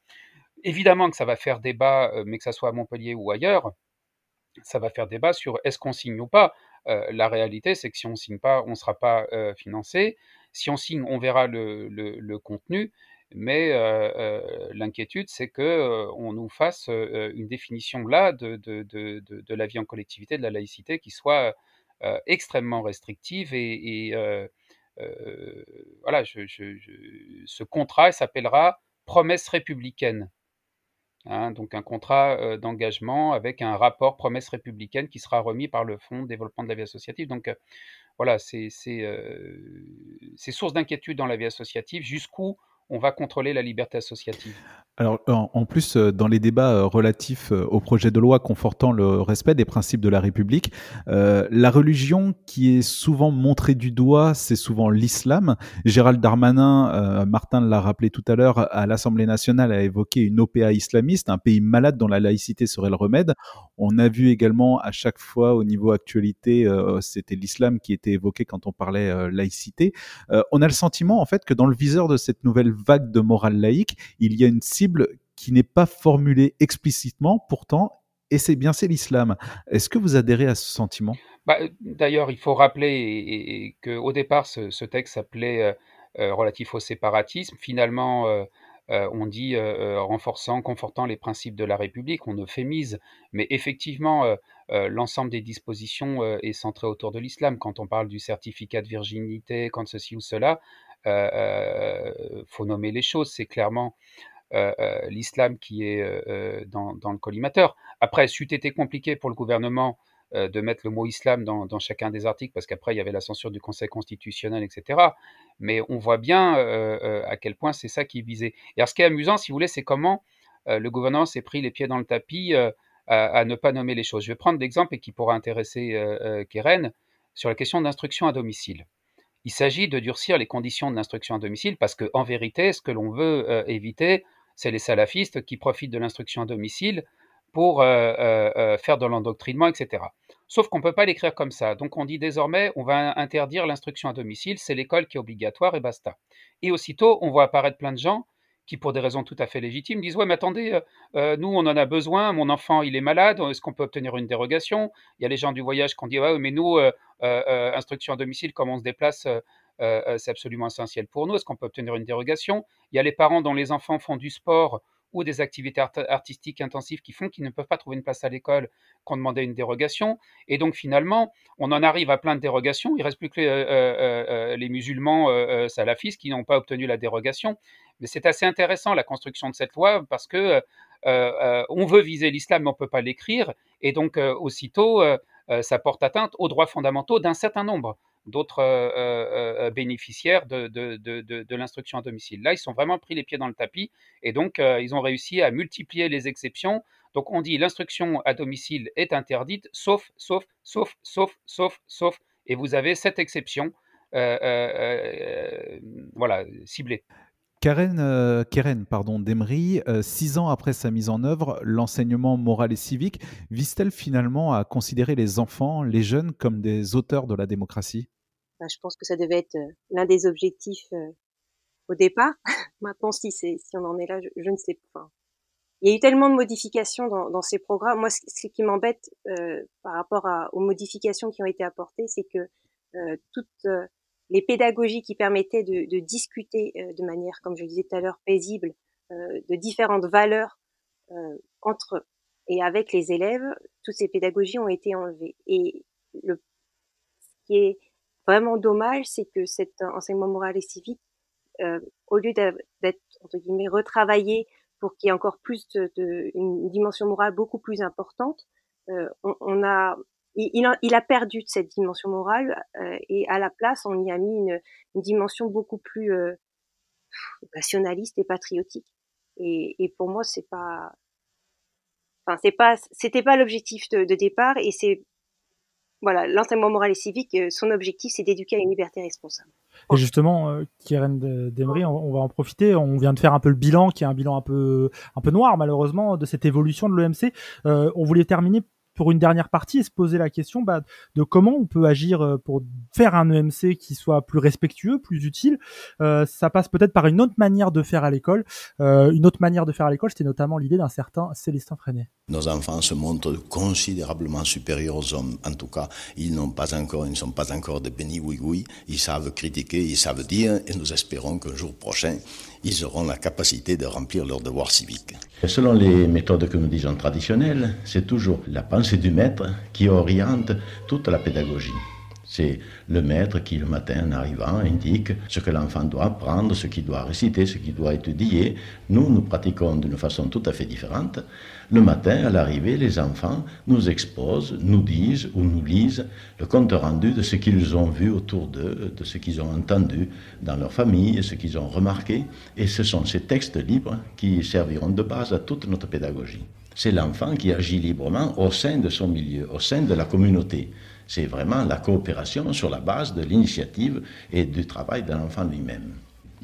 Évidemment que ça va faire débat, mais que ça soit à Montpellier ou ailleurs, ça va faire débat sur est-ce qu'on signe ou pas. la réalité, c'est que si on ne signe pas, on ne sera pas financé. Si on signe, on verra le, contenu. Mais l'inquiétude, c'est qu'on nous fasse une définition là de, la vie en collectivité, de la laïcité, qui soit extrêmement restrictive. Et, voilà, ce contrat s'appellera promesse républicaine. Hein, donc un contrat d'engagement avec un rapport promesse républicaine qui sera remis par le Fonds de développement de la vie associative. Donc voilà, c'est source d'inquiétude dans la vie associative. Jusqu'où on va contrôler la liberté associative alors, en, plus, euh, dans les débats euh, relatifs euh, au projet de loi confortant le respect des principes de la République, la religion qui est souvent montrée du doigt, c'est souvent l'islam. Gérald Darmanin, Martin l'a rappelé tout à l'heure, à l'Assemblée nationale a évoqué une OPA islamiste, un pays malade dont la laïcité serait le remède. On a vu également à chaque fois au niveau actualité, c'était l'islam qui était évoqué quand on parlait laïcité. on a le sentiment en fait que dans le viseur de cette nouvelle vague de morale laïque, il y a une cible qui n'est pas formulée explicitement, pourtant, et c'est bien c'est l'islam. Est-ce que vous adhérez à ce sentiment? Bah, D'ailleurs, il faut rappeler qu'au départ, ce, texte s'appelait euh, euh, relatif au séparatisme. Finalement, euh, on dit renforçant, confortant les principes de la République, on euphémise, mais effectivement, l'ensemble des dispositions est centré autour de l'islam. Quand on parle du certificat de virginité, quand ceci ou cela, il faut nommer les choses. C'est clairement l'islam qui est dans, le collimateur. Après, c'eût été compliqué pour le gouvernement de mettre le mot islam dans, chacun des articles, parce qu'après, il y avait la censure du Conseil constitutionnel, etc. Mais on voit bien à quel point c'est ça qui est visé. Et alors, ce qui est amusant, si vous voulez, c'est comment le gouvernement s'est pris les pieds dans le tapis à, ne pas nommer les choses. Je vais prendre l'exemple et qui pourra intéresser Keren sur la question d'instruction à domicile. Il s'agit de durcir les conditions de l'instruction à domicile parce qu'en vérité, ce que l'on veut éviter, c'est les salafistes qui profitent de l'instruction à domicile pour euh, euh, euh, faire de l'endoctrinement, etc. Sauf qu'on ne peut pas l'écrire comme ça. Donc on dit désormais, on va interdire l'instruction à domicile, c'est l'école qui est obligatoire et basta. Et aussitôt, on voit apparaître plein de gens qui, pour des raisons tout à fait légitimes, disent Ouais, mais attendez, nous, on en a besoin, mon enfant, il est malade, est-ce qu'on peut obtenir une dérogation? Il y a les gens du voyage qui ont dit Ouais, mais nous, instruction à domicile, comme on se déplace, c'est absolument essentiel pour nous. Est-ce qu'on peut obtenir une dérogation? Il y a les parents dont les enfants font du sport ou des activités artistiques intensives qui font qu'ils ne peuvent pas trouver une place à l'école, qu'on demandait une dérogation. Et donc finalement, on en arrive à plein de dérogations. Il reste plus que les, euh, musulmans salafistes qui n'ont pas obtenu la dérogation. Mais c'est assez intéressant la construction de cette loi parce que on veut viser l'islam, mais on ne peut pas l'écrire. Et donc aussitôt, ça porte atteinte aux droits fondamentaux d'un certain nombre d'autres euh, euh, euh, bénéficiaires de, l'instruction à domicile. Là, ils sont vraiment pris les pieds dans le tapis et donc ils ont réussi à multiplier les exceptions. Donc on dit l'instruction à domicile est interdite, sauf, sauf, sauf, sauf, sauf, sauf, et vous avez cette exception, voilà, ciblée. Karen, Keren pardon, Demery, six ans après sa mise en œuvre, l'enseignement moral et civique vise-t-elle finalement à considérer les enfants, les jeunes, comme des auteurs de la démocratie? Bah, Je pense que ça devait être l'un des objectifs au départ. Maintenant, si, on en est là, je, ne sais pas. Il y a eu tellement de modifications dans, ces programmes. Moi, ce, qui m'embête par rapport aux modifications qui ont été apportées, c'est que toutes les pédagogies qui permettaient de, de discuter euh, de manière, comme je le disais tout à l'heure, paisible, euh, de différentes valeurs euh, entre et avec les élèves, toutes ces pédagogies ont été enlevées. Et le, ce qui est vraiment dommage, c'est que cet enseignement moral et civique, au lieu d'être entre guillemets retravaillé pour qu'il y ait encore plus de, de, une dimension morale beaucoup plus importante, on, on, a il, a, il, a, perdu cette dimension morale euh, et à la place, on y a mis une, une dimension beaucoup plus euh, nationaliste et patriotique. Et, et pour moi, c'est pas, enfin, c'est pas, c'était pas l'objectif de, de, départ. Et c'est, voilà, l'enseignement moral et civique, euh, son objectif, c'est d'éduquer à une liberté responsable. Et justement, euh, Kieran Demery, on, on, va en profiter. On vient de faire un peu le bilan, qui est un bilan un peu, un peu noir malheureusement de cette évolution de l'EMC. Euh, on voulait terminer pour une dernière partie et se poser la question bah, de comment on peut agir euh, pour faire un EMC qui soit plus respectueux, plus utile. Euh, ça passe peut-être par une autre manière de faire à l'école. Euh, une autre manière de faire à l'école, c'était notamment l'idée d'un certain Célestin Freinet. Nos enfants se montrent considérablement supérieurs aux hommes. En tout cas, ils n'ont pas encore, ils ne sont pas encore des bénis oui oui. Ils savent critiquer, ils savent dire, et nous espérons qu'un jour prochain, ils auront la capacité de remplir leur devoir civique. Selon les méthodes que nous disons traditionnelles, c'est toujours la pensée du maître qui oriente toute la pédagogie. C'est le maître qui, le matin en arrivant, indique ce que l'enfant doit apprendre, ce qu'il doit réciter, ce qu'il doit étudier. Nous, nous pratiquons d'une façon tout à fait différente. Le matin, à l'arrivée, les enfants nous exposent, nous disent ou nous lisent le compte rendu de ce qu'ils ont vu autour d'eux, de ce qu'ils ont entendu dans leur famille, ce qu'ils ont remarqué. Et ce sont ces textes libres qui serviront de base à toute notre pédagogie. C'est l'enfant qui agit librement au sein de son milieu, au sein de la communauté. C'est vraiment la coopération sur la base de l'initiative et du travail de l'enfant lui-même.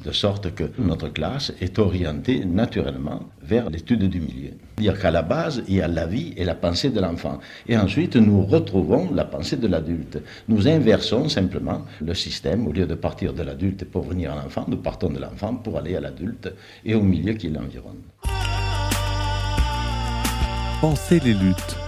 De sorte que notre classe est orientée naturellement vers l'étude du milieu. C'est-à-dire qu'à la base, il y a la vie et la pensée de l'enfant. Et ensuite, nous retrouvons la pensée de l'adulte. Nous inversons simplement le système. Au lieu de partir de l'adulte pour venir à l'enfant, nous partons de l'enfant pour aller à l'adulte et au milieu qui l'environne. Pensez les luttes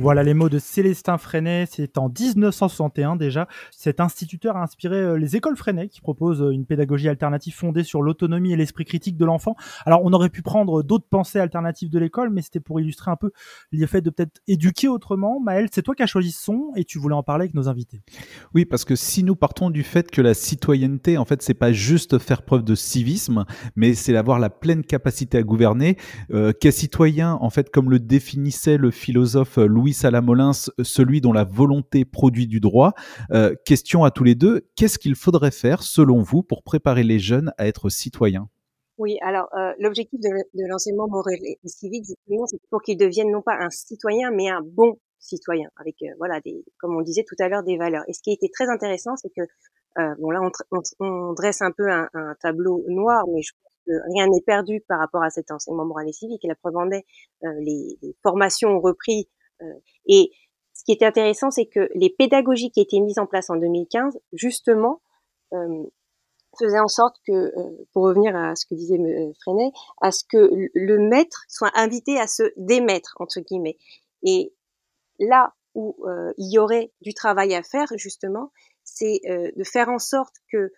Voilà les mots de Célestin Freinet, c'est en 1961 déjà. Cet instituteur a inspiré euh, les écoles Freinet qui proposent euh, une pédagogie alternative fondée sur l'autonomie et l'esprit critique de l'enfant. Alors on aurait pu prendre d'autres pensées alternatives de l'école, mais c'était pour illustrer un peu le fait de peut-être éduquer autrement. Maël, c'est toi qui as choisi son et tu voulais en parler avec nos invités. Oui, parce que si nous partons du fait que la citoyenneté, en fait, c'est pas juste faire preuve de civisme, mais c'est d'avoir la pleine capacité à gouverner, euh, qu'est citoyen, en fait, comme le définissait le philosophe Louis Louis Salamolins, celui dont la volonté produit du droit. Euh, question à tous les deux, qu'est-ce qu'il faudrait faire, selon vous, pour préparer les jeunes à être citoyens? Oui, alors euh, l'objectif de, l'enseignement moral et civique, c'est pour qu'ils deviennent non pas un citoyen, mais un bon citoyen, avec euh, voilà, des, comme on disait tout à l'heure, des valeurs. Et ce qui était très intéressant, c'est que bon là, on, dresse un peu un, tableau noir, mais je pense que rien n'est perdu par rapport à cet enseignement moral et civique. La preuve en est, les, les, formations ont repris et ce qui était intéressant, c'est que les pédagogies qui étaient mises en place en 2015, justement, euh, faisaient en sorte que, euh, pour revenir à ce que disait Freinet, à ce que le maître soit invité à se démettre entre guillemets. Et là, où il y aurait du travail à faire justement, c'est de faire en sorte que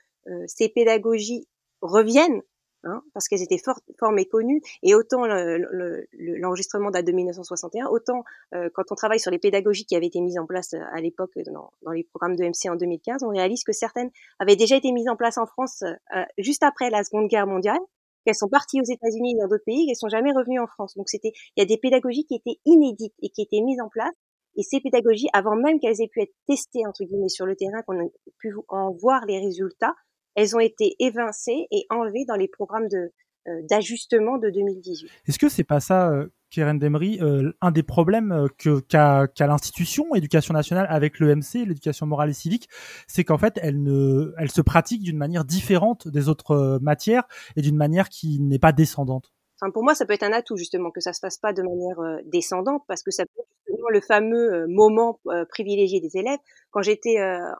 ces pédagogies reviennent Hein, parce qu'elles étaient fort, fort méconnues. Et autant l'enregistrement le, date de 1961, autant euh, quand on travaille sur les pédagogies qui avaient été mises en place euh, à l'époque dans, dans, les programmes de MC en 2015, on réalise que certaines avaient déjà été mises en place en France euh, juste après la Seconde Guerre mondiale, qu'elles sont parties aux États-Unis et dans d'autres pays, qu'elles sont jamais revenues en France. Donc c'était, il y a des pédagogies qui étaient inédites et qui étaient mises en place. Et ces pédagogies, avant même qu'elles aient pu être testées entre guillemets sur le terrain, qu'on ait pu en voir les résultats, elles ont été évincées et enlevées dans les programmes de, euh, d'ajustement de 2018. Est-ce que c'est pas ça, euh, Keren Demry, euh, un des problèmes que, qu'a, l'institution éducation nationale avec l'EMC, l'éducation morale et civique, c'est qu'en fait, elle, ne, elle se pratique d'une manière différente des autres matières et d'une manière qui n'est pas descendante Enfin, pour moi, ça peut être un atout justement que ça se fasse pas de manière descendante parce que ça peut être justement le fameux moment privilégié des élèves. Quand j'étais, à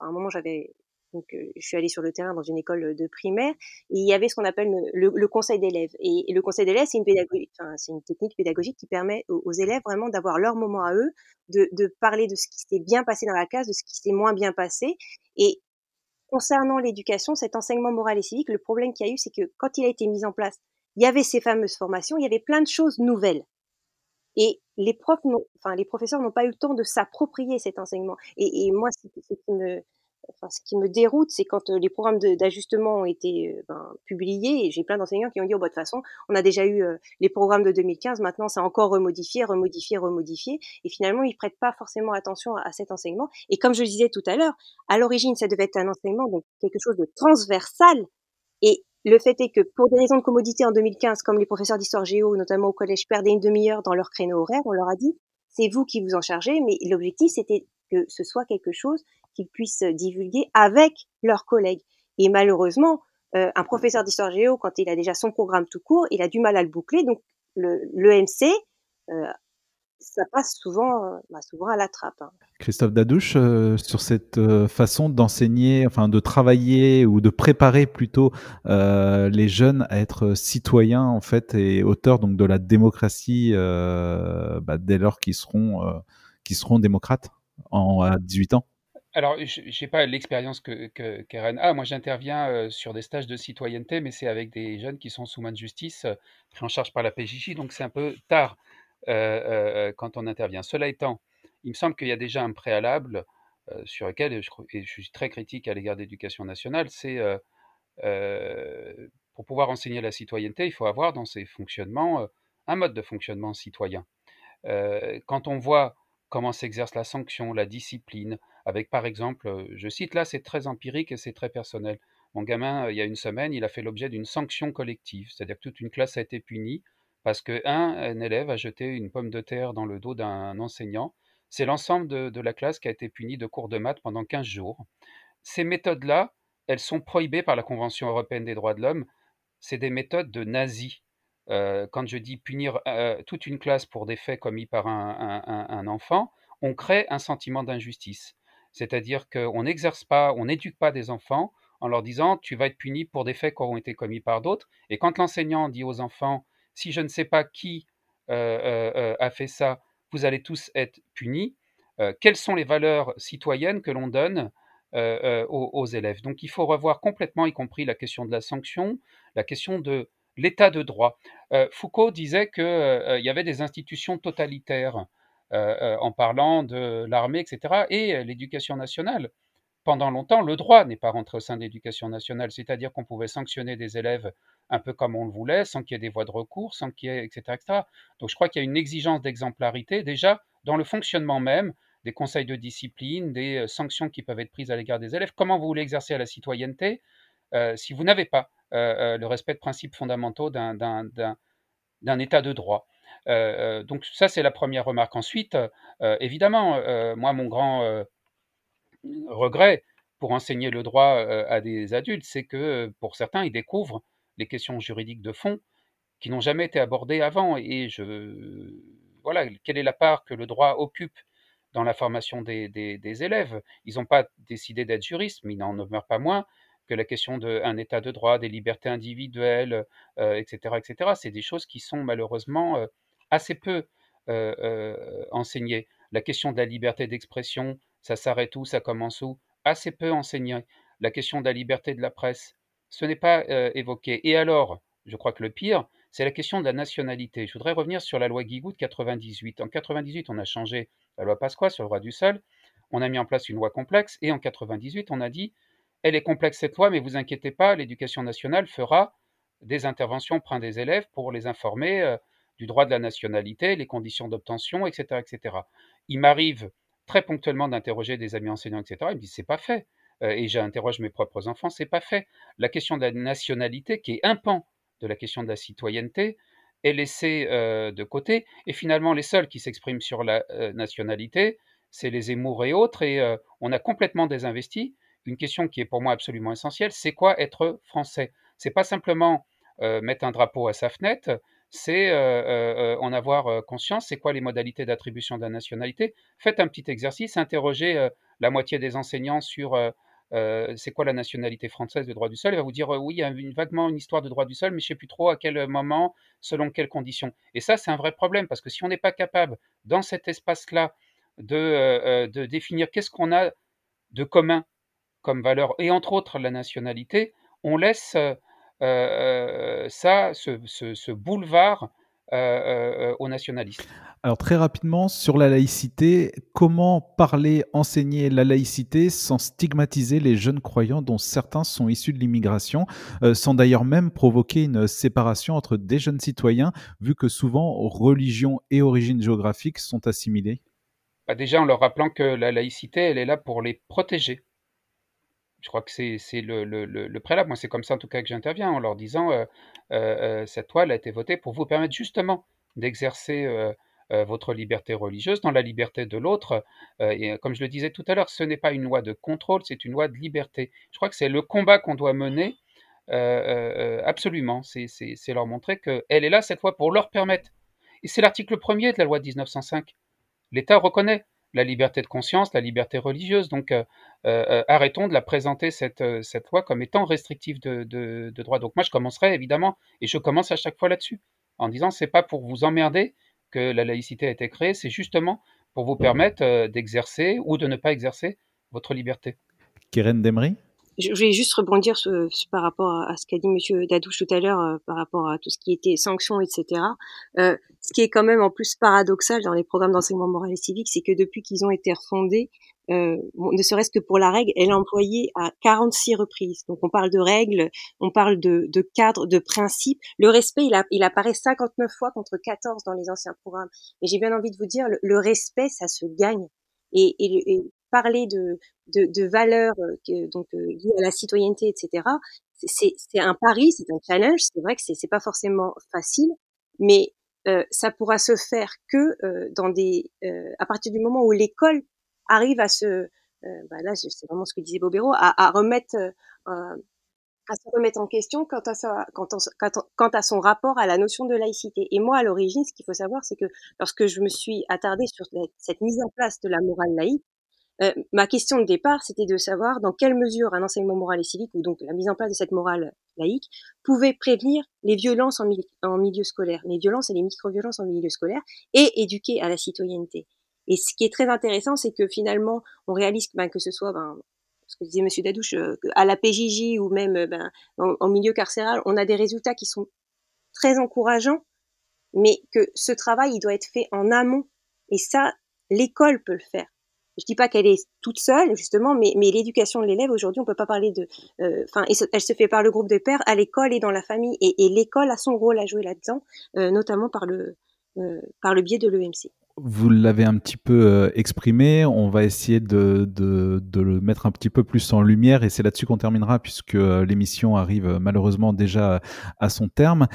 un moment, j'avais donc, je suis allée sur le terrain dans une école de primaire et il y avait ce qu'on appelle le, conseil d'élèves. Et, le conseil d'élèves, c'est une pédagogie, enfin, c'est une technique pédagogique qui permet aux, élèves vraiment d'avoir leur moment à eux, de, de parler de ce qui s'est bien passé dans la classe, de ce qui s'est moins bien passé. Et concernant l'éducation, cet enseignement moral et civique, le problème qu'il y a eu, c'est que quand il a été mis en place, il y avait ces fameuses formations, il y avait plein de choses nouvelles. Et les profs, enfin les professeurs n'ont pas eu le temps de s'approprier cet enseignement. Et, et moi, ce qui me, ce qui me déroute, c'est quand les programmes d'ajustement ont été ben, publiés, et j'ai plein d'enseignants qui ont dit, oh, bah, de toute façon, on a déjà eu les programmes de 2015, maintenant c'est encore remodifié, remodifié, remodifié, et finalement, ils prêtent pas forcément attention à, cet enseignement. Et comme je le disais tout à l'heure, à l'origine, ça devait être un enseignement, donc quelque chose de transversal, et le fait est que pour des raisons de commodité en 2015, comme les professeurs d'histoire géo, notamment au collège, perdaient une demi-heure dans leur créneau horaire, on leur a dit, c'est vous qui vous en chargez, mais l'objectif, c'était que ce soit quelque chose qu'ils puissent divulguer avec leurs collègues. Et malheureusement, euh, un professeur d'histoire géo, quand il a déjà son programme tout court, il a du mal à le boucler. Donc l'EMC, euh, ça passe souvent, euh, bah, souvent à la trappe. Hein. Christophe Dadouche, sur cette façon d'enseigner, enfin de travailler ou de préparer plutôt les jeunes à être citoyens en fait et auteurs donc de la démocratie bah, dès lors qu'ils seront, qu'ils seront démocrates en, à 18 ans alors, je n'ai pas l'expérience que, que Karen a. Moi, j'interviens euh, sur des stages de citoyenneté, mais c'est avec des jeunes qui sont sous main de justice, euh, pris en charge par la PJJ, donc c'est un peu tard euh, quand on intervient. Cela étant, il me semble qu'il y a déjà un préalable sur lequel, je, et je suis très critique à l'égard de l'éducation nationale, c'est pour pouvoir enseigner la citoyenneté, il faut avoir dans ses fonctionnements un mode de fonctionnement citoyen. quand on voit comment s'exerce la sanction, la discipline, avec par exemple, je cite là, c'est très empirique et c'est très personnel. Mon gamin, il y a une semaine, il a fait l'objet d'une sanction collective, c'est-à-dire que toute une classe a été punie parce qu'un un élève a jeté une pomme de terre dans le dos d'un enseignant. C'est l'ensemble de, la classe qui a été punie de cours de maths pendant 15 jours. Ces méthodes-là, elles sont prohibées par la Convention européenne des droits de l'homme. C'est des méthodes de nazis. quand je dis punir toute une classe pour des faits commis par un enfant, on crée un sentiment d'injustice. C'est-à-dire qu'on n'exerce pas, on n'éduque pas des enfants en leur disant tu vas être puni pour des faits qui auront été commis par d'autres. Et quand l'enseignant dit aux enfants si je ne sais pas qui euh, euh, euh, a fait ça, vous allez tous être punis, quelles sont les valeurs citoyennes que l'on donne aux, élèves? Donc il faut revoir complètement, y compris la question de la sanction, la question de l'état de droit. Foucault disait qu'il y avait des institutions totalitaires. Euh, euh, en parlant de l'armée, etc. Et euh, l'éducation nationale. Pendant longtemps, le droit n'est pas rentré au sein de l'éducation nationale, c'est-à-dire qu'on pouvait sanctionner des élèves un peu comme on le voulait, sans qu'il y ait des voies de recours, sans qu'il y ait, etc., etc. Donc je crois qu'il y a une exigence d'exemplarité déjà dans le fonctionnement même des conseils de discipline, des sanctions qui peuvent être prises à l'égard des élèves. Comment vous voulez exercer à la citoyenneté? Si vous n'avez pas le respect de principes fondamentaux d'un état de droit donc ça, c'est la première remarque. Ensuite, euh, évidemment, moi, mon grand regret pour enseigner le droit à des adultes, c'est que pour certains, ils découvrent les questions juridiques de fond qui n'ont jamais été abordées avant. Et je, voilà, quelle est la part que le droit occupe dans la formation des, élèves? Ils n'ont pas décidé d'être juristes, mais ils n'en demeurent pas moins que la question d'un état de droit, des libertés individuelles, etc., etc. C'est des choses qui sont malheureusement assez peu enseigné. La question de la liberté d'expression, ça s'arrête où, ça commence où? Assez peu enseigné. La question de la liberté de la presse, ce n'est pas évoqué. Et alors, je crois que le pire, c'est la question de la nationalité. Je voudrais revenir sur la loi Guigou de 98. En 98, on a changé la loi Pasqua sur le droit du sol. On a mis en place une loi complexe. Et en 98, on a dit, elle est complexe cette loi, mais vous inquiétez pas, l'éducation nationale fera des interventions auprès des élèves pour les informer du droit de la nationalité, les conditions d'obtention, etc., etc. Il m'arrive très ponctuellement d'interroger des amis enseignants, etc. Ils me disent c'est pas fait. Euh, et j'interroge mes propres enfants, c'est pas fait. La question de la nationalité, qui est un pan de la question de la citoyenneté, est laissée euh, de côté. Et finalement, les seuls qui s'expriment sur la nationalité, c'est les émours et autres. Et on a complètement désinvesti une question qui est pour moi absolument essentielle, c'est quoi être français? C'est pas simplement euh, mettre un drapeau à sa fenêtre, c'est euh, euh, en avoir conscience, c'est quoi les modalités d'attribution de la nationalité. Faites un petit exercice, interrogez la moitié des enseignants sur c'est quoi la nationalité française de droit du sol, il va vous dire oui, il y a une, vaguement une histoire de droit du sol, mais je ne sais plus trop à quel moment, selon quelles conditions. Et ça, c'est un vrai problème, parce que si on n'est pas capable, dans cet espace-là, de définir qu'est-ce qu'on a de commun comme valeur, et entre autres la nationalité, on laisse euh, euh, ça, ce, boulevard euh, aux nationalistes. Alors très rapidement, sur la laïcité, comment parler, enseigner la laïcité sans stigmatiser les jeunes croyants dont certains sont issus de l'immigration, sans d'ailleurs même provoquer une séparation entre des jeunes citoyens, vu que souvent religion et origine géographique sont assimilées? Bah, Déjà en leur rappelant que la laïcité, elle est là pour les protéger je crois que c'est le, le, le, préalable. Moi, c'est comme ça en tout cas que j'interviens en leur disant euh, euh, euh, cette loi a été votée pour vous permettre justement d'exercer votre liberté religieuse dans la liberté de l'autre. et comme je le disais tout à l'heure, ce n'est pas une loi de contrôle, c'est une loi de liberté. Je crois que c'est le combat qu'on doit mener. absolument, c'est leur montrer qu'elle est là cette fois pour leur permettre. Et c'est l'article premier de la loi de 1905. L'État reconnaît la liberté de conscience, la liberté religieuse. Donc euh, euh, euh, arrêtons de la présenter cette, cette loi comme étant restrictive de, de, droit. Donc moi je commencerai évidemment, et je commence à chaque fois là-dessus, en disant c'est pas pour vous emmerder que la laïcité a été créée, c'est justement pour vous permettre d'exercer ou de ne pas exercer votre liberté. Keren Demry je voulais juste rebondir par rapport à, ce qu'a dit Monsieur Dadouche tout à l'heure, euh, par rapport à tout ce qui était sanctions, etc. Euh, ce qui est quand même en plus paradoxal dans les programmes d'enseignement moral et civique, c'est que depuis qu'ils ont été refondés, euh, ne serait-ce que pour la règle, elle est employée à 46 reprises. Donc on parle de règles, on parle de, de cadres, de principes. Le respect, il, a, il apparaît 59 fois contre 14 dans les anciens programmes. Et j'ai bien envie de vous dire, le, respect, ça se gagne. Et, et, et, parler de, de, de valeurs euh, donc euh, liées à la citoyenneté, etc. C'est un pari, c'est un challenge. C'est vrai que c'est pas forcément facile, mais euh, ça pourra se faire que euh, dans des euh, à partir du moment où l'école arrive à se bah là c'est vraiment ce que disait Bobéro à, à remettre à se remettre en question quant à, sa, quant à son rapport à la notion de laïcité. Et moi, à l'origine, ce qu'il faut savoir, c'est que lorsque je me suis attardée sur cette mise en place de la morale laïque, euh, ma question de départ, c'était de savoir dans quelle mesure un enseignement moral et civique, ou donc la mise en place de cette morale laïque, pouvait prévenir les violences en, milieu scolaire, les violences et les micro-violences en milieu scolaire, et éduquer à la citoyenneté. Et ce qui est très intéressant, c'est que finalement, on réalise ben, que ce soit, ben, ce que disait Monsieur Dadouche, euh, à la PJJ ou même ben, en, en milieu carcéral, on a des résultats qui sont très encourageants, mais que ce travail, il doit être fait en amont. Et ça, l'école peut le faire je dis pas qu'elle est toute seule justement, mais, l'éducation de l'élève aujourd'hui, on peut pas parler de, euh, enfin, elle se fait par le groupe de pères à l'école et dans la famille, et, et l'école a son rôle à jouer là-dedans, euh, notamment par le euh, par le biais de l'EMC. Vous l'avez un petit peu euh, exprimé, on va essayer de, de, de, le mettre un petit peu plus en lumière et c'est là-dessus qu'on terminera puisque euh, l'émission arrive euh, malheureusement déjà à son terme.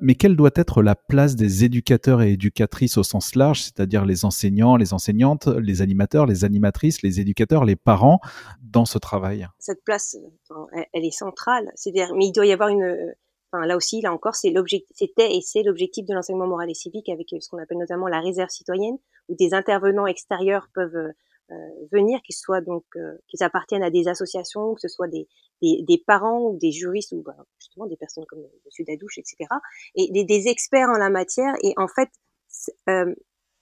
Mais quelle doit être la place des éducateurs et éducatrices au sens large, c'est-à-dire les enseignants, les enseignantes, les animateurs, les animatrices, les éducateurs, les parents dans ce travail? Cette place, elle est centrale, c'est-à-dire, mais il doit y avoir une là aussi, là encore, c'est l'objectif, c'était et c'est l'objectif de l'enseignement moral et civique avec euh, ce qu'on appelle notamment la réserve citoyenne, où des intervenants extérieurs peuvent euh, euh, venir, qu'ils soient donc, qu'ils appartiennent à des associations, que ce soit des, des, parents ou des juristes ou bah, justement des personnes comme Monsieur Dadouche, etc. Et des, des, experts en la matière. Et en fait,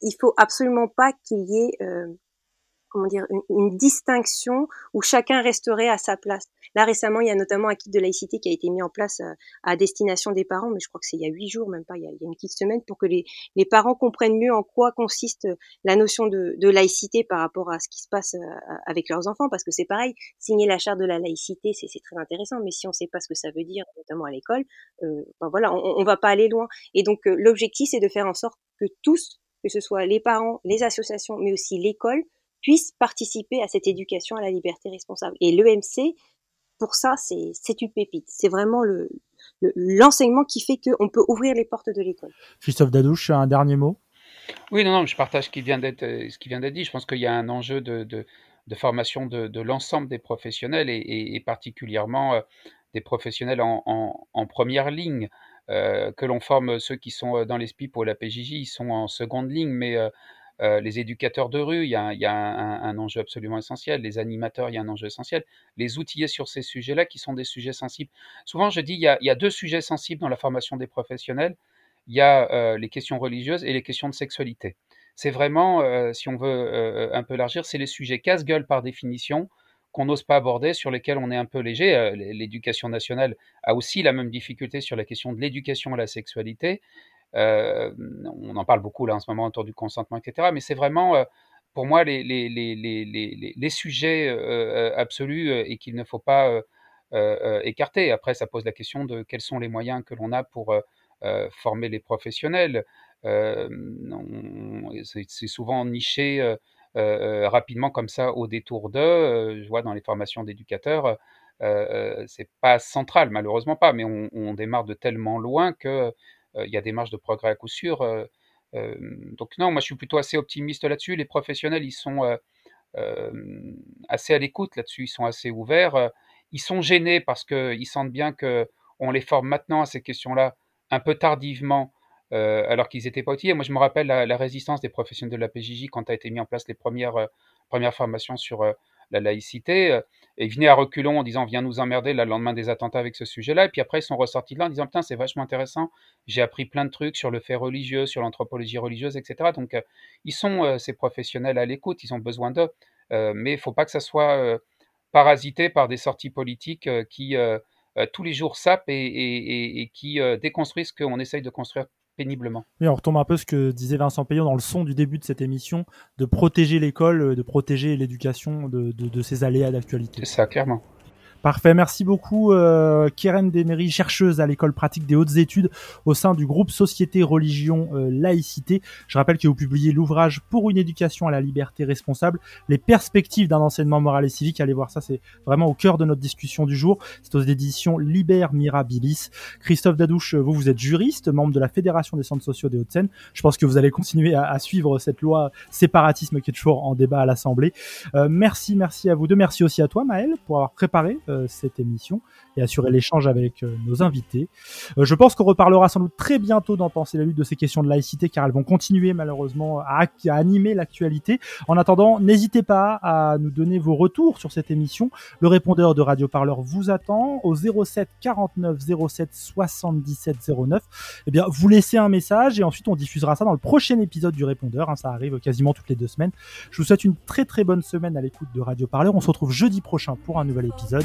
il faut absolument pas qu'il y ait comment dire, une, distinction où chacun resterait à sa place. Là récemment, il y a notamment un kit de laïcité qui a été mis en place euh, à, destination des parents, mais je crois que c'est il y a huit jours, même pas, il y a, une petite semaine, pour que les, parents comprennent mieux en quoi consiste la notion de, laïcité par rapport à ce qui se passe euh, avec leurs enfants, parce que c'est pareil, signer la charte de la laïcité, c'est très intéressant, mais si on ne sait pas ce que ça veut dire, notamment à l'école, euh, ben voilà, on, on va pas aller loin. Et donc euh, l'objectif, c'est de faire en sorte que tous, que ce soit les parents, les associations, mais aussi l'école, puissent participer à cette éducation à la liberté responsable. Et l'EMC, pour ça, c'est une pépite. C'est vraiment le l'enseignement qui fait qu'on peut ouvrir les portes de l'école. Christophe Dadouche, un dernier mot? Oui, non, non, je partage ce qui vient d'être ce qui vient d'être dit. Je pense qu'il y a un enjeu de, de, de formation de, de l'ensemble des professionnels et, et, particulièrement euh, des professionnels en, en, en première ligne. Euh, que l'on forme ceux qui sont euh, dans les SPIP ou la PJJ, ils sont en seconde ligne, mais euh, euh, les éducateurs de rue, il y a, un, enjeu absolument essentiel. Les animateurs, il y a un enjeu essentiel. Les outiller sur ces sujets-là, qui sont des sujets sensibles. Souvent, je dis, il y, a, deux sujets sensibles dans la formation des professionnels. Il y a euh, les questions religieuses et les questions de sexualité. C'est vraiment, euh, si on veut un peu élargir, c'est les sujets casse-gueule par définition qu'on n'ose pas aborder, sur lesquels on est un peu léger. L'éducation nationale a aussi la même difficulté sur la question de l'éducation à la sexualité. Euh, on en parle beaucoup là en ce moment autour du consentement, etc. Mais c'est vraiment euh, pour moi les, sujets euh, absolus et qu'il ne faut pas écarter. Après, ça pose la question de quels sont les moyens que l'on a pour former les professionnels. c'est souvent niché rapidement comme ça au détour de. je vois dans les formations d'éducateurs, c'est pas central, malheureusement pas, mais on, démarre de tellement loin que il y a des marges de progrès à coup sûr. Euh, euh, donc non, moi je suis plutôt assez optimiste là-dessus. Les professionnels, ils sont assez à l'écoute là-dessus, ils sont assez ouverts. ils sont gênés parce qu'ils sentent bien qu'on les forme maintenant à ces questions-là un peu tardivement, alors qu'ils n'étaient pas outillés. Moi, je me rappelle la, résistance des professionnels de la PJJ quand a été mis en place les premières, premières formations sur la laïcité. Euh, et ils venaient à reculons en disant viens nous emmerder le lendemain des attentats avec ce sujet-là. Et puis après, ils sont ressortis de là en disant putain, c'est vachement intéressant. J'ai appris plein de trucs sur le fait religieux, sur l'anthropologie religieuse, etc. Donc, euh, ils sont euh, ces professionnels à l'écoute, ils ont besoin d'eux. mais il ne faut pas que ça soit parasité par des sorties politiques qui tous les jours sapent et, et qui déconstruisent ce qu'on essaye de construire péniblement. Oui, on retombe un peu ce que disait Vincent Payon dans le son du début de cette émission, de protéger l'école, de protéger l'éducation de, de, de ces aléas d'actualité. C'est ça, clairement. Parfait, merci beaucoup euh, Keren Demery, chercheuse à l'école pratique des hautes études au sein du groupe Société, Religion, euh, Laïcité. Je rappelle que vous publiez l'ouvrage Pour une éducation à la liberté responsable, les perspectives d'un enseignement moral et civique. Allez voir ça, c'est vraiment au cœur de notre discussion du jour. C'est aux éditions Liber Mirabilis. Christophe Dadouche, vous, vous êtes juriste, membre de la Fédération des centres sociaux des Hauts-de-Seine. Je pense que vous allez continuer à, à, suivre cette loi séparatisme qui est toujours en débat à l'Assemblée. Euh, merci, merci à vous deux. Merci aussi à toi Maël pour avoir préparé euh, cette émission et assurer l'échange avec euh, nos invités. Euh, je pense qu'on reparlera sans doute très bientôt dans Penser la lutte de ces questions de laïcité car elles vont continuer malheureusement à, animer l'actualité. En attendant, n'hésitez pas à nous donner vos retours sur cette émission. Le répondeur de Radio Parleur vous attend au 07 49 07 77 09. Eh bien, vous laissez un message et ensuite on diffusera ça dans le prochain épisode du répondeur. Hein, ça arrive quasiment toutes les deux semaines. Je vous souhaite une très très bonne semaine à l'écoute de Radio Parleur. On se retrouve jeudi prochain pour un nouvel épisode.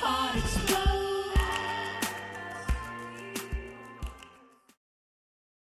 heart